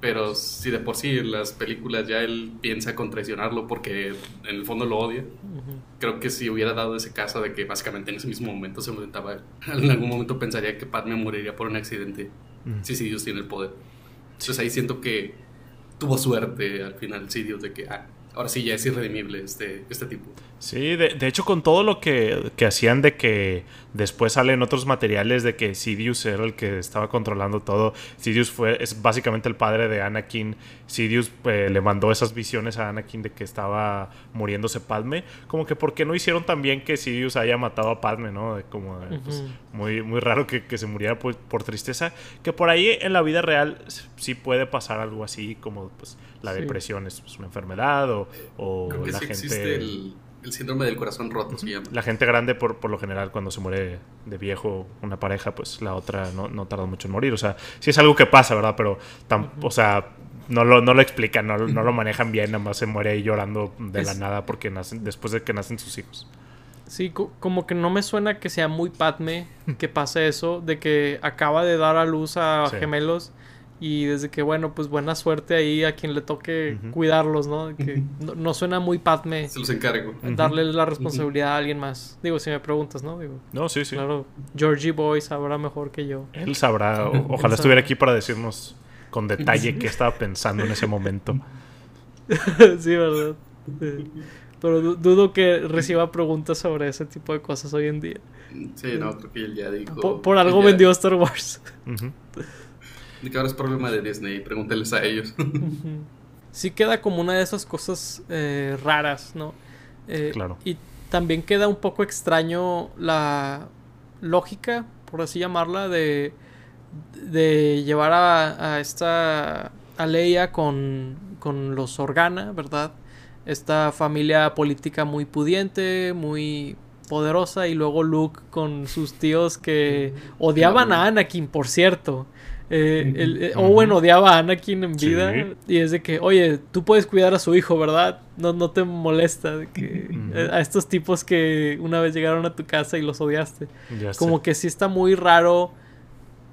Speaker 3: Pero si de por sí en las películas ya él piensa con traicionarlo porque en el fondo lo odia, creo que si hubiera dado ese caso de que básicamente en ese mismo momento se enfrentaba, en algún momento pensaría que Padme moriría por un accidente. Sí, sí, Dios tiene el poder. Entonces ahí siento que tuvo suerte al final, sí, Dios, de que ah, ahora sí ya es irredimible este, este tipo.
Speaker 2: Sí, de, de hecho con todo lo que, que, hacían de que después salen otros materiales de que Sidious era el que estaba controlando todo. Sidious fue, es básicamente el padre de Anakin. Sidious eh, le mandó esas visiones a Anakin de que estaba muriéndose Padme. Como que ¿por qué no hicieron también que Sidious haya matado a Padme, no? Como pues, muy, muy raro que, que se muriera por, por, tristeza. Que por ahí en la vida real sí puede pasar algo así como pues la depresión es una enfermedad o, o la gente...
Speaker 3: El el síndrome del corazón roto se llama.
Speaker 2: La gente grande, por, por lo general, cuando se muere de viejo una pareja, pues la otra no, no tarda mucho en morir. O sea, sí es algo que pasa, ¿verdad? Pero, o sea, no lo, no lo explican, no, no lo manejan bien, nada más se muere ahí llorando de la nada porque nacen, después de que nacen sus hijos.
Speaker 1: Sí, co- como que no me suena que sea muy Padme que pase eso, de que acaba de dar a luz a
Speaker 2: Sí.
Speaker 1: gemelos y desde que, bueno, pues buena suerte ahí a quien le toque cuidarlos, ¿no? Que no, no suena muy Padme
Speaker 3: Se los encargo.
Speaker 1: darle la responsabilidad a alguien más. Digo, si me preguntas, ¿no? Digo,
Speaker 2: No, sí, sí.
Speaker 1: claro, Georgie Boy sabrá mejor que yo.
Speaker 2: Él sabrá, o- ojalá
Speaker 1: sabrá.
Speaker 2: estuviera aquí para decirnos con detalle qué estaba pensando en ese momento. *laughs*
Speaker 1: sí, ¿verdad? Sí. Pero du- dudo que reciba preguntas sobre ese tipo de cosas hoy en día.
Speaker 3: Sí, no, creo que él ya dijo.
Speaker 1: Por, por algo
Speaker 3: ya-
Speaker 1: vendió Star Wars.
Speaker 2: Ujú.
Speaker 3: Y que ahora es problema de Disney, pregúnteles a ellos. *laughs*
Speaker 1: Sí queda como una de esas cosas eh, raras, ¿no? Eh,
Speaker 2: Claro.
Speaker 1: Y también queda un poco extraño la lógica, por así llamarla, de, de llevar a, a esta a Leia con, con los Organa, ¿verdad? Esta familia política muy pudiente, muy poderosa, y luego Luke con sus tíos que odiaban a Anakin, por cierto. Eh, el- eh, Owen odiaba a Anakin en
Speaker 2: Sí.
Speaker 1: vida y es de que, oye, tú puedes cuidar a su hijo, ¿verdad? No, no te molesta de que, eh, a estos tipos que una vez llegaron a tu casa y los odiaste.
Speaker 2: Ya sé.
Speaker 1: Como que sí está muy raro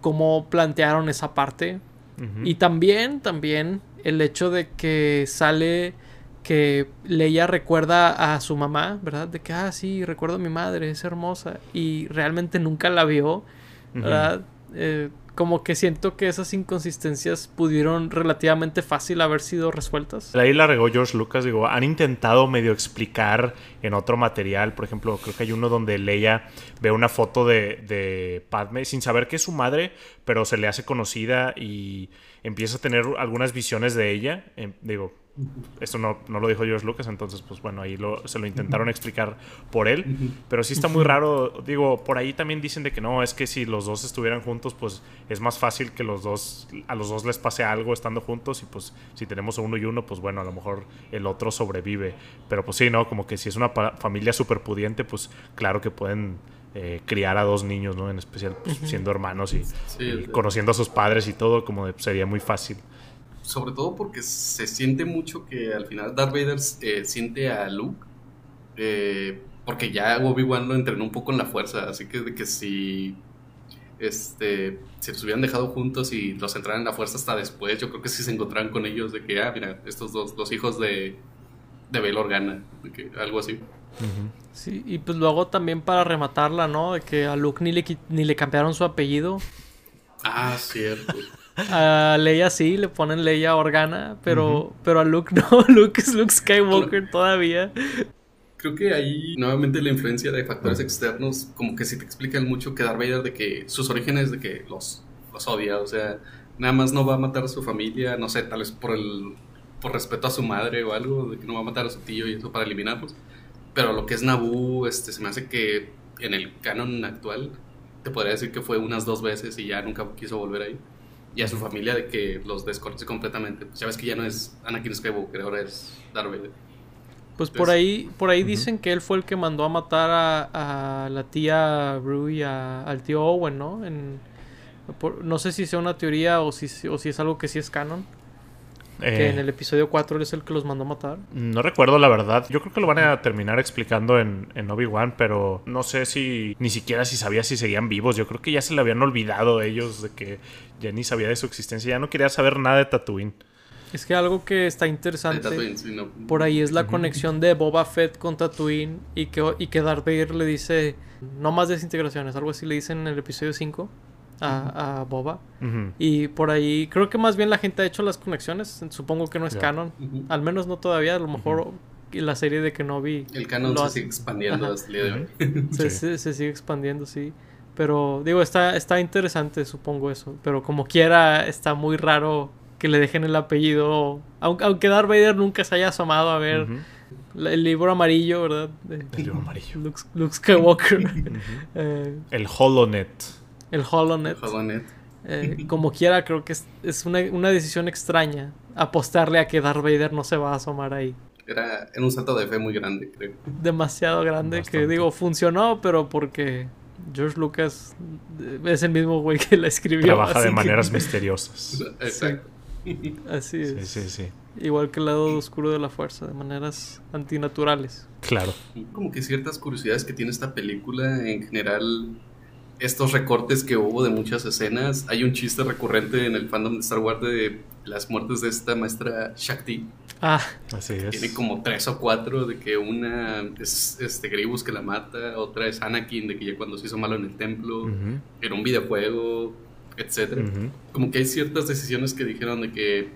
Speaker 1: cómo plantearon esa parte. Y también, también el hecho de que sale que Leia recuerda a su mamá, ¿verdad? De que, ah, sí, recuerdo a mi madre, es hermosa. Y realmente nunca la vio. ¿verdad? Eh, como que siento que esas inconsistencias pudieron relativamente fácil haber sido resueltas.
Speaker 2: Ahí la regó George Lucas, digo, han intentado medio explicar en otro material, por ejemplo, creo que hay uno donde Leia ve una foto de, de Padme sin saber que es su madre, pero se le hace conocida y empieza a tener algunas visiones de ella. Em, digo, esto no, no lo dijo George Lucas, entonces pues bueno, ahí lo, se lo intentaron explicar por él, pero sí está muy raro, digo, por ahí también dicen de que no, es que si los dos estuvieran juntos, pues es más fácil que los dos, a los dos les pase algo estando juntos y pues si tenemos uno y uno, pues bueno, a lo mejor el otro sobrevive, pero pues sí, ¿no? Como que si es una familia súper pudiente, pues claro que pueden eh, criar a dos niños, ¿no? En especial pues, siendo hermanos y,
Speaker 3: Sí,
Speaker 2: y conociendo a sus padres y todo, como de- sería muy fácil.
Speaker 3: Sobre todo porque se siente mucho que al final Darth Vader eh, siente a Luke. eh, porque ya Obi-Wan lo entrenó un poco en la fuerza. Así que de que si. Este. Si los hubieran dejado juntos y los entraran en la fuerza hasta después, yo creo que sí se encontraran con ellos. De que, ah, mira, estos dos, los hijos de. De Bail Organa. De que, algo así.
Speaker 1: Sí, y pues luego también para rematarla, ¿no? De que a Luke ni le, ni le cambiaron su apellido.
Speaker 3: Ah, cierto.
Speaker 1: A Leia sí, le ponen Leia Organa, pero, pero a Luke no, *laughs* Luke es Luke Skywalker todavía.
Speaker 3: Creo que ahí nuevamente la influencia de factores externos como que sí te explican mucho que Darth Vader de que sus orígenes de que los, los odia, o sea, nada más no va a matar a su familia, no sé, tal vez por el por respeto a su madre o algo, de que no va a matar a su tío y eso para eliminarlos. Pero lo que es Naboo, este, se me hace que en el canon actual te podría decir que fue unas dos veces y ya nunca quiso volver ahí. Y a su familia de que los desconoce completamente. Pues ya ves que ya no es Anakin Skywalker, ahora es Darth Vader.
Speaker 1: Pues por ahí, por ahí dicen que él fue el que mandó a matar a, a la tía Rue y a- al tío Owen, ¿no? En, por- no sé si sea una teoría o si, o si es algo que sí es canon. Que
Speaker 2: Eh,
Speaker 1: en el episodio 4 él es el que los mandó a matar.
Speaker 2: No recuerdo la verdad. Yo creo que lo van a terminar explicando en, en Obi-Wan, pero no sé si ni siquiera si sabía si seguían vivos. Yo creo que ya se le habían olvidado ellos de que ya ni sabía de su existencia. Ya no quería saber nada de Tatooine.
Speaker 1: Es que algo que está interesante
Speaker 3: Tatooine, sí, no.
Speaker 1: por ahí es la conexión de Boba Fett con Tatooine y que, y que Darth Vader le dice no más desintegraciones, algo así le dicen en el episodio 5 a, a Boba. Y por ahí creo que más bien la gente ha hecho las conexiones, supongo que no es canon, al menos no todavía, a lo mejor la serie de Kenobi
Speaker 3: El canon
Speaker 1: lo
Speaker 3: se sigue expandiendo
Speaker 1: Ajá.
Speaker 3: hasta el día de hoy. *laughs*
Speaker 1: se,
Speaker 2: Sí.
Speaker 1: se- se sigue expandiendo, sí. Pero digo, está, está interesante, supongo eso. Pero como quiera, está muy raro que le dejen el apellido. Aunque, aunque Darth Vader nunca se haya asomado a ver el libro amarillo, ¿verdad? De
Speaker 2: El libro amarillo.
Speaker 1: Luke, Luke Skywalker. *laughs* *laughs* Eh,
Speaker 2: El HoloNet.
Speaker 1: Holonet. Eh, como quiera, creo que es, es una, una decisión extraña apostarle a que Darth Vader no se va a asomar ahí.
Speaker 3: Era, un salto de fe muy grande, creo.
Speaker 1: Demasiado grande, que digo, funcionó, pero porque George Lucas es el mismo güey que la escribió.
Speaker 2: Trabaja de maneras *laughs* misteriosas.
Speaker 3: Exacto.
Speaker 1: Así es.
Speaker 2: Sí, sí, sí.
Speaker 1: Igual que el lado oscuro de la fuerza, de maneras antinaturales.
Speaker 2: Claro.
Speaker 3: Como que ciertas curiosidades que tiene esta película, en general, estos recortes que hubo de muchas escenas. Hay un chiste recurrente en el fandom de Star Wars de las muertes de esta maestra Shakti.
Speaker 1: Ah,
Speaker 2: así es.
Speaker 3: Tiene como tres o cuatro de que una es este Grievous que la mata, otra es Anakin de que ya cuando se hizo malo en el templo, en un videojuego, etcétera. Como que hay ciertas decisiones que dijeron de que,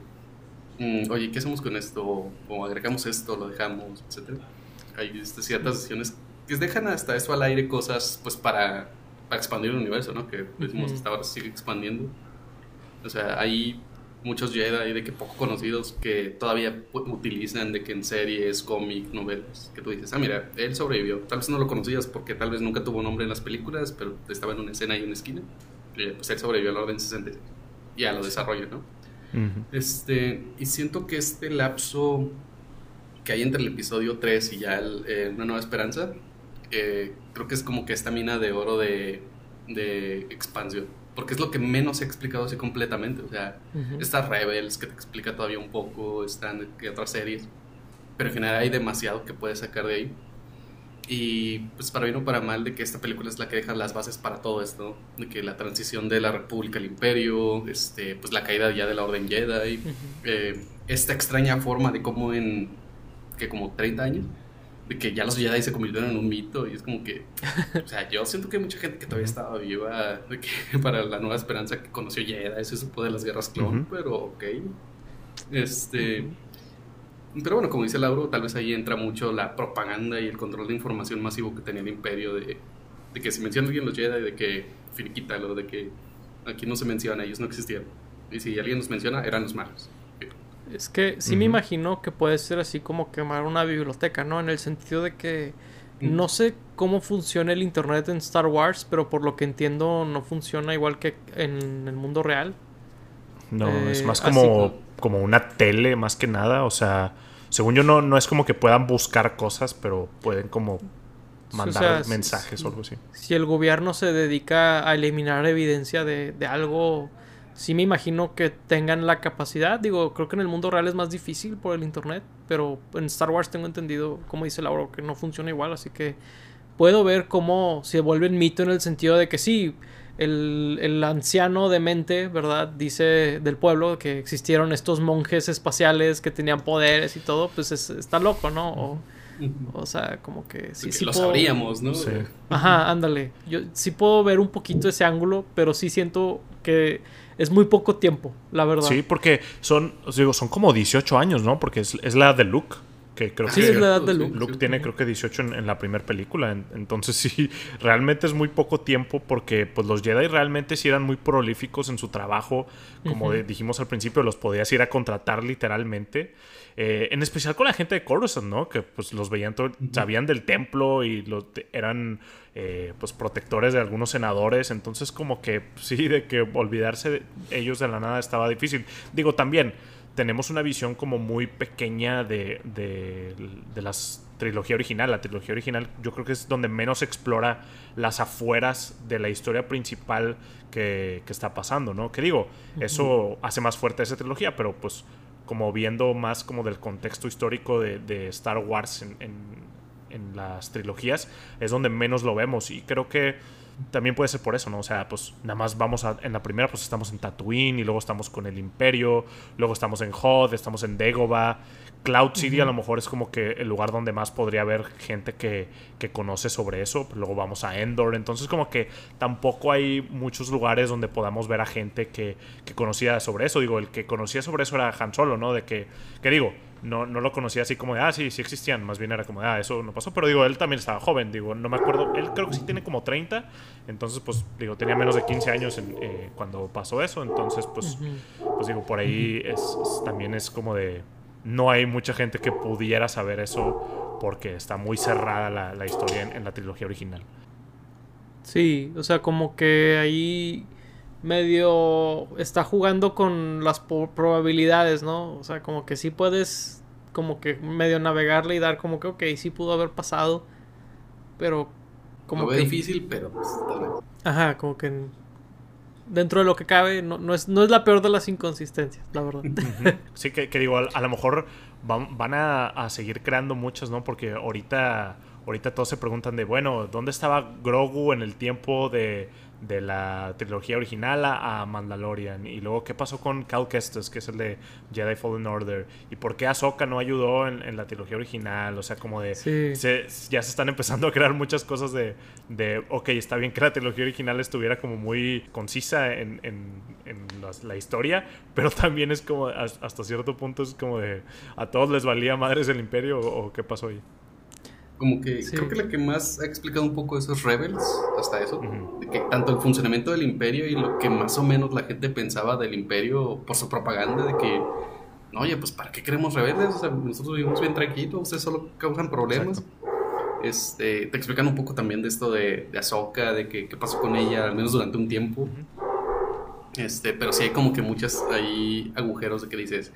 Speaker 3: mm, oye, ¿qué hacemos con esto? O agregamos esto, lo dejamos, etcétera. Hay este, ciertas decisiones que dejan hasta eso al aire cosas, pues para, para expandir el universo, ¿no? Que decimos hasta ahora sigue expandiendo. O sea, hay muchos Jedi de que poco conocidos que todavía utilizan de que en series, cómic, novelas, que tú dices, ah, mira, él sobrevivió. Tal vez no lo conocías porque tal vez nunca tuvo nombre en las películas, pero estaba en una escena y una esquina. Y pues él sobrevivió a la Orden 66. Ya lo desarrolla, ¿no? Este, y siento que este lapso que hay entre el episodio 3 y ya eh, Una Nueva Esperanza, eh, creo que es como que esta mina de oro de, de expansión. Porque es lo que menos he explicado así completamente. O sea, estas Rebels que te explica todavía un poco, están otras series, pero en general hay demasiado que puedes sacar de ahí. Y pues para bien o para mal de que esta película es la que deja las bases para todo esto, de que la transición de la República al Imperio, este, pues la caída ya de la Orden Jedi, eh, esta extraña forma de cómo en que como 30 años de que ya los Jedi se convirtieron en un mito y es como que, o sea, yo siento que hay mucha gente que todavía estaba viva de que *laughs* para la nueva esperanza que conoció Jedi, se supo de las guerras clon, pero ok. Este, pero bueno, como dice Lauro, tal vez ahí entra mucho la propaganda y el control de información masivo que tenía el imperio de, de que si menciona alguien los Jedi, de que finiquítalo, de que aquí no se menciona, ellos no existían. Y si alguien los menciona, eran los malos.
Speaker 1: Es que sí me imagino que puede ser así como quemar una biblioteca, ¿no? En el sentido de que no sé cómo funciona el internet en Star Wars, pero por lo que entiendo no funciona igual que en el mundo real.
Speaker 2: No, es eh, más como, como una tele más que nada. O sea, según yo no, no es como que puedan buscar cosas, pero pueden como mandar mensajes o algo así.
Speaker 1: Si el gobierno se dedica a eliminar evidencia de, de algo sí me imagino que tengan la capacidad. Digo, creo que en el mundo real es más difícil por el internet, pero en Star Wars tengo entendido, como dice Laura, que no funciona igual, así que puedo ver cómo se vuelve mito en el sentido de que sí, el, el anciano de mente, ¿verdad? Dice del pueblo que existieron estos monjes espaciales que tenían poderes y todo, pues está loco, ¿no? O, sea, como que
Speaker 3: sí, sí lo sabríamos, ¿no? Sí.
Speaker 1: Ajá, ándale. Yo sí puedo ver un poquito ese ángulo, pero sí siento que es muy poco tiempo, la verdad.
Speaker 2: Sí, porque son, digo, son como 18 años, ¿no? Porque es, es la edad de Luke. Que creo
Speaker 1: sí,
Speaker 2: que
Speaker 1: es la edad de Luke.
Speaker 2: Luke tiene creo que 18 en, la primera película. entonces *laughs* sí, realmente es muy poco tiempo porque pues los Jedi realmente sí eran muy prolíficos en su trabajo. Como dijimos al principio, los podías ir a contratar literalmente. Eh, en especial con la gente de Coruscant, ¿no? Que pues los veían, todo, sabían del templo y los, eran eh, pues protectores de algunos senadores. Entonces como que sí, de que olvidarse de ellos de la nada estaba difícil. Digo, también tenemos una visión como muy pequeña de, de, de la trilogía original. La trilogía original yo creo que es donde menos explora las afueras de la historia principal que, que está pasando, ¿no? Que digo, eso hace más fuerte esa trilogía, pero pues como viendo más como del contexto histórico de, Star Wars en, en, las trilogías, es donde menos lo vemos. Y creo que también puede ser por eso, ¿no? O sea, pues nada más vamos a, en la primera, pues estamos en Tatooine y luego estamos con el Imperio, luego estamos en Hoth, estamos en Dagobah, Cloud City a lo mejor es como que el lugar donde más podría haber gente que, que, conoce sobre eso. Luego vamos a Endor. Entonces como que tampoco hay muchos lugares donde podamos ver a gente que, que conocía sobre eso. Digo, el que conocía sobre eso era Han Solo, ¿no? De que, que digo, no, no lo conocía así como de, ah, sí, sí existían. Más bien era como de, ah, eso no pasó. Pero digo, él también estaba joven. Digo, no me acuerdo. Él creo que sí tiene como 30. Entonces, pues, digo, tenía menos de 15 años en, eh, cuando pasó eso. Entonces, pues, pues digo, por ahí es, también es como de no hay mucha gente que pudiera saber eso porque está muy cerrada la, historia en, la trilogía original.
Speaker 1: Sí, o sea, como que ahí medio está jugando con las probabilidades, ¿no? O sea, como que sí puedes como que medio navegarle y dar como que, ok, sí pudo haber pasado, pero
Speaker 3: como que... difícil, pero pues tal vez.
Speaker 1: Ajá, como que dentro de lo que cabe, no, no, es, no es la peor de las inconsistencias, la verdad. *laughs*
Speaker 2: Sí, que, digo, a, lo mejor van, van a, a, seguir creando muchas, ¿no? Porque ahorita, ahorita todos se preguntan de, bueno, ¿dónde estaba Grogu en el tiempo de de la trilogía original a, Mandalorian. Y luego, ¿qué pasó con Cal Kestis, que es el de Jedi Fallen Order? ¿Y por qué Ahsoka no ayudó en, la trilogía original? O sea, como de... ya se están empezando a crear muchas cosas de, de, ok, está bien que la trilogía original estuviera como muy concisa en, la, historia, pero también es como, hasta cierto punto es como de, ¿a todos les valía madres el imperio o qué pasó ahí?
Speaker 3: Como que creo que la que más ha explicado un poco esos Rebels, hasta eso, de que tanto el funcionamiento del imperio y lo que más o menos la gente pensaba del imperio por su propaganda, de que, no, oye, pues ¿para qué queremos rebeldes? O sea, nosotros vivimos bien tranquilos, ustedes solo causan problemas. Este, te explican un poco también de esto de, de Ahsoka, de que, qué pasó con ella, al menos durante un tiempo. Este, pero sí hay como que muchas ahí agujeros de que dices,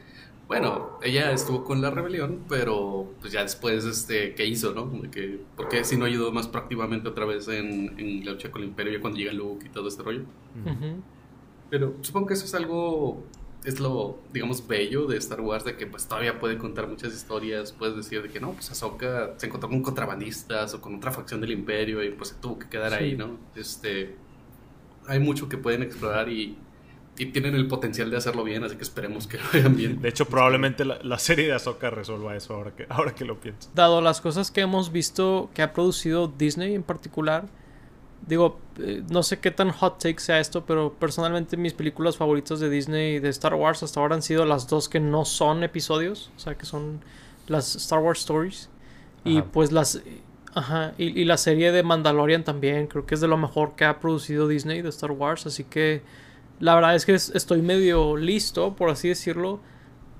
Speaker 3: bueno, ella estuvo con la rebelión, pero pues ya después, este, ¿qué hizo, no? que, ¿Por qué si no ayudó más proactivamente otra vez en, en, la lucha con el imperio ya cuando llega Luke y todo este rollo? Pero supongo que eso es algo, es lo, digamos, bello de Star Wars, de que pues todavía puede contar muchas historias, puedes decir de que no, pues Ahsoka se encontró con contrabandistas o con otra facción del imperio y pues se tuvo que quedar ahí, ¿no? Este, hay mucho que pueden explorar y y tienen el potencial de hacerlo bien, así que esperemos que lo hagan bien.
Speaker 2: De hecho, probablemente la, serie de Ahsoka resuelva eso ahora que, ahora que lo pienso.
Speaker 1: Dado las cosas que hemos visto que ha producido Disney en particular, digo, eh, no sé qué tan hot take sea esto, pero personalmente mis películas favoritas de Disney de Star Wars hasta ahora han sido las dos que no son episodios, o sea, que son las Star Wars Stories. Y pues las... Ajá, y, y la serie de Mandalorian también, creo que es de lo mejor que ha producido Disney de Star Wars, así que la verdad es que estoy medio listo, por así decirlo,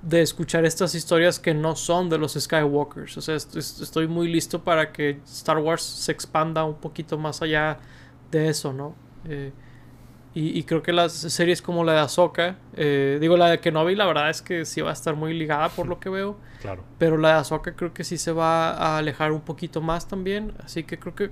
Speaker 1: de escuchar estas historias que no son de los Skywalkers. O sea, estoy muy listo para que Star Wars se expanda un poquito más allá de eso, ¿no? Eh, y, creo que las series como la de Ahsoka, eh, digo la de Kenobi, la verdad es que sí va a estar muy ligada por lo que veo.
Speaker 2: Claro.
Speaker 1: Pero la de Ahsoka creo que sí se va a alejar un poquito más también. Así que creo que,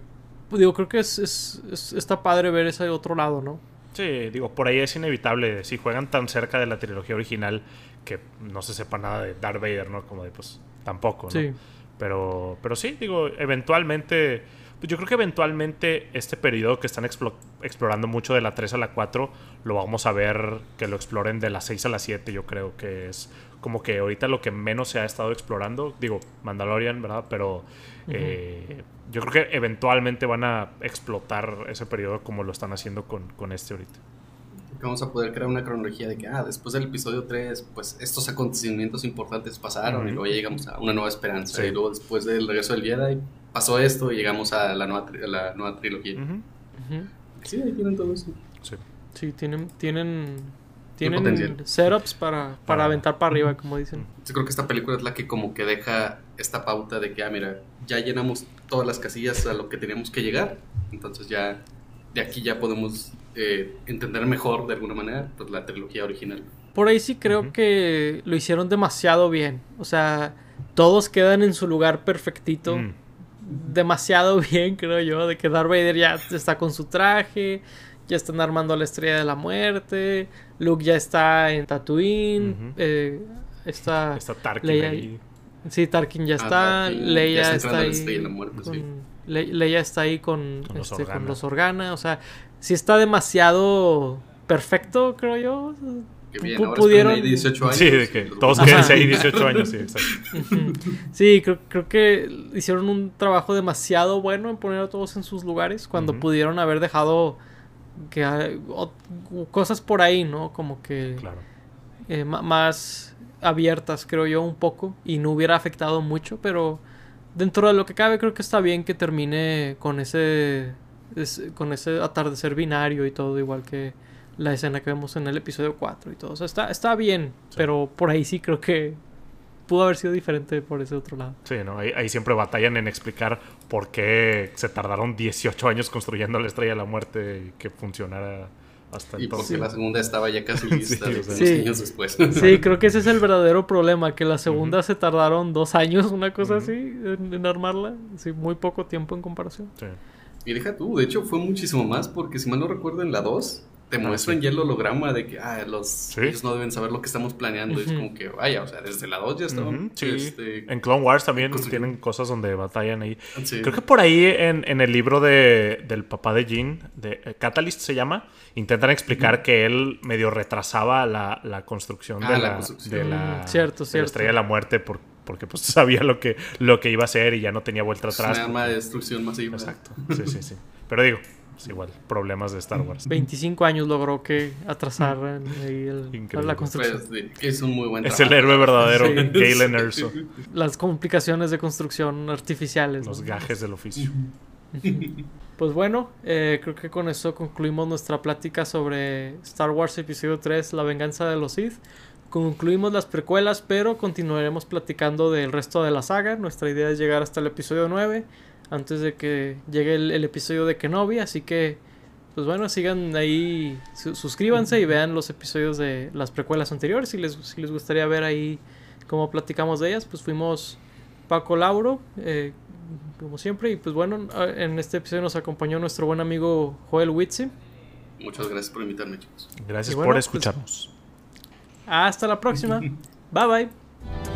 Speaker 1: digo, creo que es, es está padre ver ese otro lado, ¿no?
Speaker 2: Sí, digo, por ahí es inevitable. Si juegan tan cerca de la trilogía original que no se sepa nada de Darth Vader, ¿no? Como de, pues, tampoco, ¿no? Sí. Pero, pero sí, digo, eventualmente. Pues yo creo que eventualmente este periodo que están explorando mucho de la 3 a la 4, lo vamos a ver que lo exploren de la 6 a la 7. Yo creo que es como que ahorita lo que menos se ha estado explorando. Digo, Mandalorian, ¿verdad? Pero eh, yo creo que eventualmente van a explotar ese periodo como lo están haciendo con, con este ahorita.
Speaker 3: Vamos a poder crear una cronología de que, ah, después del episodio 3, pues estos acontecimientos importantes pasaron y luego llegamos a una nueva esperanza. Y luego después del regreso del Jedi pasó esto y llegamos a la nueva, la nueva trilogía. Sí, ahí tienen todo eso.
Speaker 1: Sí, sí tienen, tienen tienen setups para, para aventar para arriba, como dicen.
Speaker 3: Yo creo que esta película es la que como que deja esta pauta de que, ah, mira, ya llenamos todas las casillas a lo que teníamos que llegar, entonces ya de aquí ya podemos eh, entender mejor de alguna manera pues, la trilogía original.
Speaker 1: Por ahí sí creo que lo hicieron demasiado bien, o sea, todos quedan en su lugar perfectito. Mm. Demasiado *laughs* bien, creo yo, de que Darth Vader ya está con su traje, ya están armando la estrella de la muerte, Luke ya está en Tatooine, eh, está,
Speaker 2: está Tarkin ahí.
Speaker 1: Sí, Tarkin ya ah, está, Leia está, ahí. Leia está ahí con, con, los este, con, Organa, o sea, si está demasiado perfecto, creo yo.
Speaker 3: Que bien, ahora pudieron 18 años.
Speaker 2: Sí, de que todos queden ahí 18 años, sí, exacto.
Speaker 1: sí, creo, creo, que hicieron un trabajo demasiado bueno en poner a todos en sus lugares cuando pudieron haber dejado que hay cosas por ahí, ¿no? Como que eh, más abiertas, creo yo, un poco, y no hubiera afectado mucho, pero dentro de lo que cabe creo que está bien que termine con ese, con ese atardecer binario y todo, igual que la escena que vemos en el episodio 4 y todo. O sea, está, está bien, pero por ahí sí creo que pudo haber sido diferente por ese otro lado.
Speaker 2: Sí, ¿no? Ahí, siempre batallan en explicar por qué se tardaron 18 años construyendo la Estrella de la Muerte y que funcionara hasta
Speaker 3: Y
Speaker 2: entonces.
Speaker 3: porque la segunda estaba ya casi *laughs* lista
Speaker 2: Sí,
Speaker 3: de
Speaker 2: o sea.
Speaker 1: Sí.
Speaker 3: años después.
Speaker 1: Sí, creo que ese es el verdadero problema, que la segunda se tardaron dos años, una cosa así, en, en armarla. Sí, muy poco tiempo en comparación.
Speaker 2: Sí.
Speaker 3: Y deja tú, de hecho fue muchísimo más porque si mal no recuerdo en la 2 te muestran
Speaker 2: sí.
Speaker 3: ya el holograma de que ah, los
Speaker 2: Sí.
Speaker 3: ellos no deben saber lo que estamos planeando. Es
Speaker 1: Ujú.
Speaker 3: como que vaya, o sea, desde la 2 ya estaban.
Speaker 2: Sí.
Speaker 3: este,
Speaker 2: En Clone Wars también
Speaker 3: construyendo.
Speaker 2: tienen cosas donde batallan ahí.
Speaker 3: sí.
Speaker 2: Creo que por ahí en, en el libro de, del papá de Jean, de eh, Catalyst se llama, intentan explicar que él medio retrasaba la, la construcción,
Speaker 3: Ah,
Speaker 2: de,
Speaker 3: la
Speaker 2: la,
Speaker 3: construcción.
Speaker 2: de la-
Speaker 1: Mm, cierto,
Speaker 2: de la
Speaker 1: cierto.
Speaker 2: estrella de la muerte por- porque pues *laughs* sabía lo que, lo que iba a hacer y ya no tenía vuelta
Speaker 3: Es
Speaker 2: atrás.
Speaker 3: un arma de destrucción masiva.
Speaker 2: Exacto. *laughs* Sí, sí, sí. Pero digo, es igual, problemas de Star Wars.
Speaker 1: 25 años logró que atrasaran ahí el- la construcción.
Speaker 3: Pues, es un muy buen
Speaker 2: Es el
Speaker 3: trabajo.
Speaker 2: héroe verdadero,
Speaker 1: Sí.
Speaker 2: Galen Erso. *laughs*
Speaker 1: Las complicaciones de construcción artificiales.
Speaker 2: Los
Speaker 1: ¿no?
Speaker 2: gajes del oficio.
Speaker 1: Pues bueno, eh, creo que con eso concluimos nuestra plática sobre Star Wars Episodio 3, La venganza de los Sith. Concluimos las precuelas, pero continuaremos platicando del resto de la saga. Nuestra idea es llegar hasta el episodio 9, antes de que llegue el, el episodio de Kenobi. Así que, pues bueno, sigan ahí, su- suscríbanse y vean los episodios de las precuelas anteriores. Si les, si les gustaría ver ahí cómo platicamos de ellas, pues fuimos Paco Lauro, eh, como siempre. Y pues bueno, en este episodio nos acompañó nuestro buen amigo Joel Witze.
Speaker 3: Muchas gracias por invitarme, chicos.
Speaker 2: Gracias
Speaker 1: bueno,
Speaker 2: por
Speaker 1: pues-
Speaker 2: escucharnos.
Speaker 1: Hasta la próxima. *laughs* Bye bye.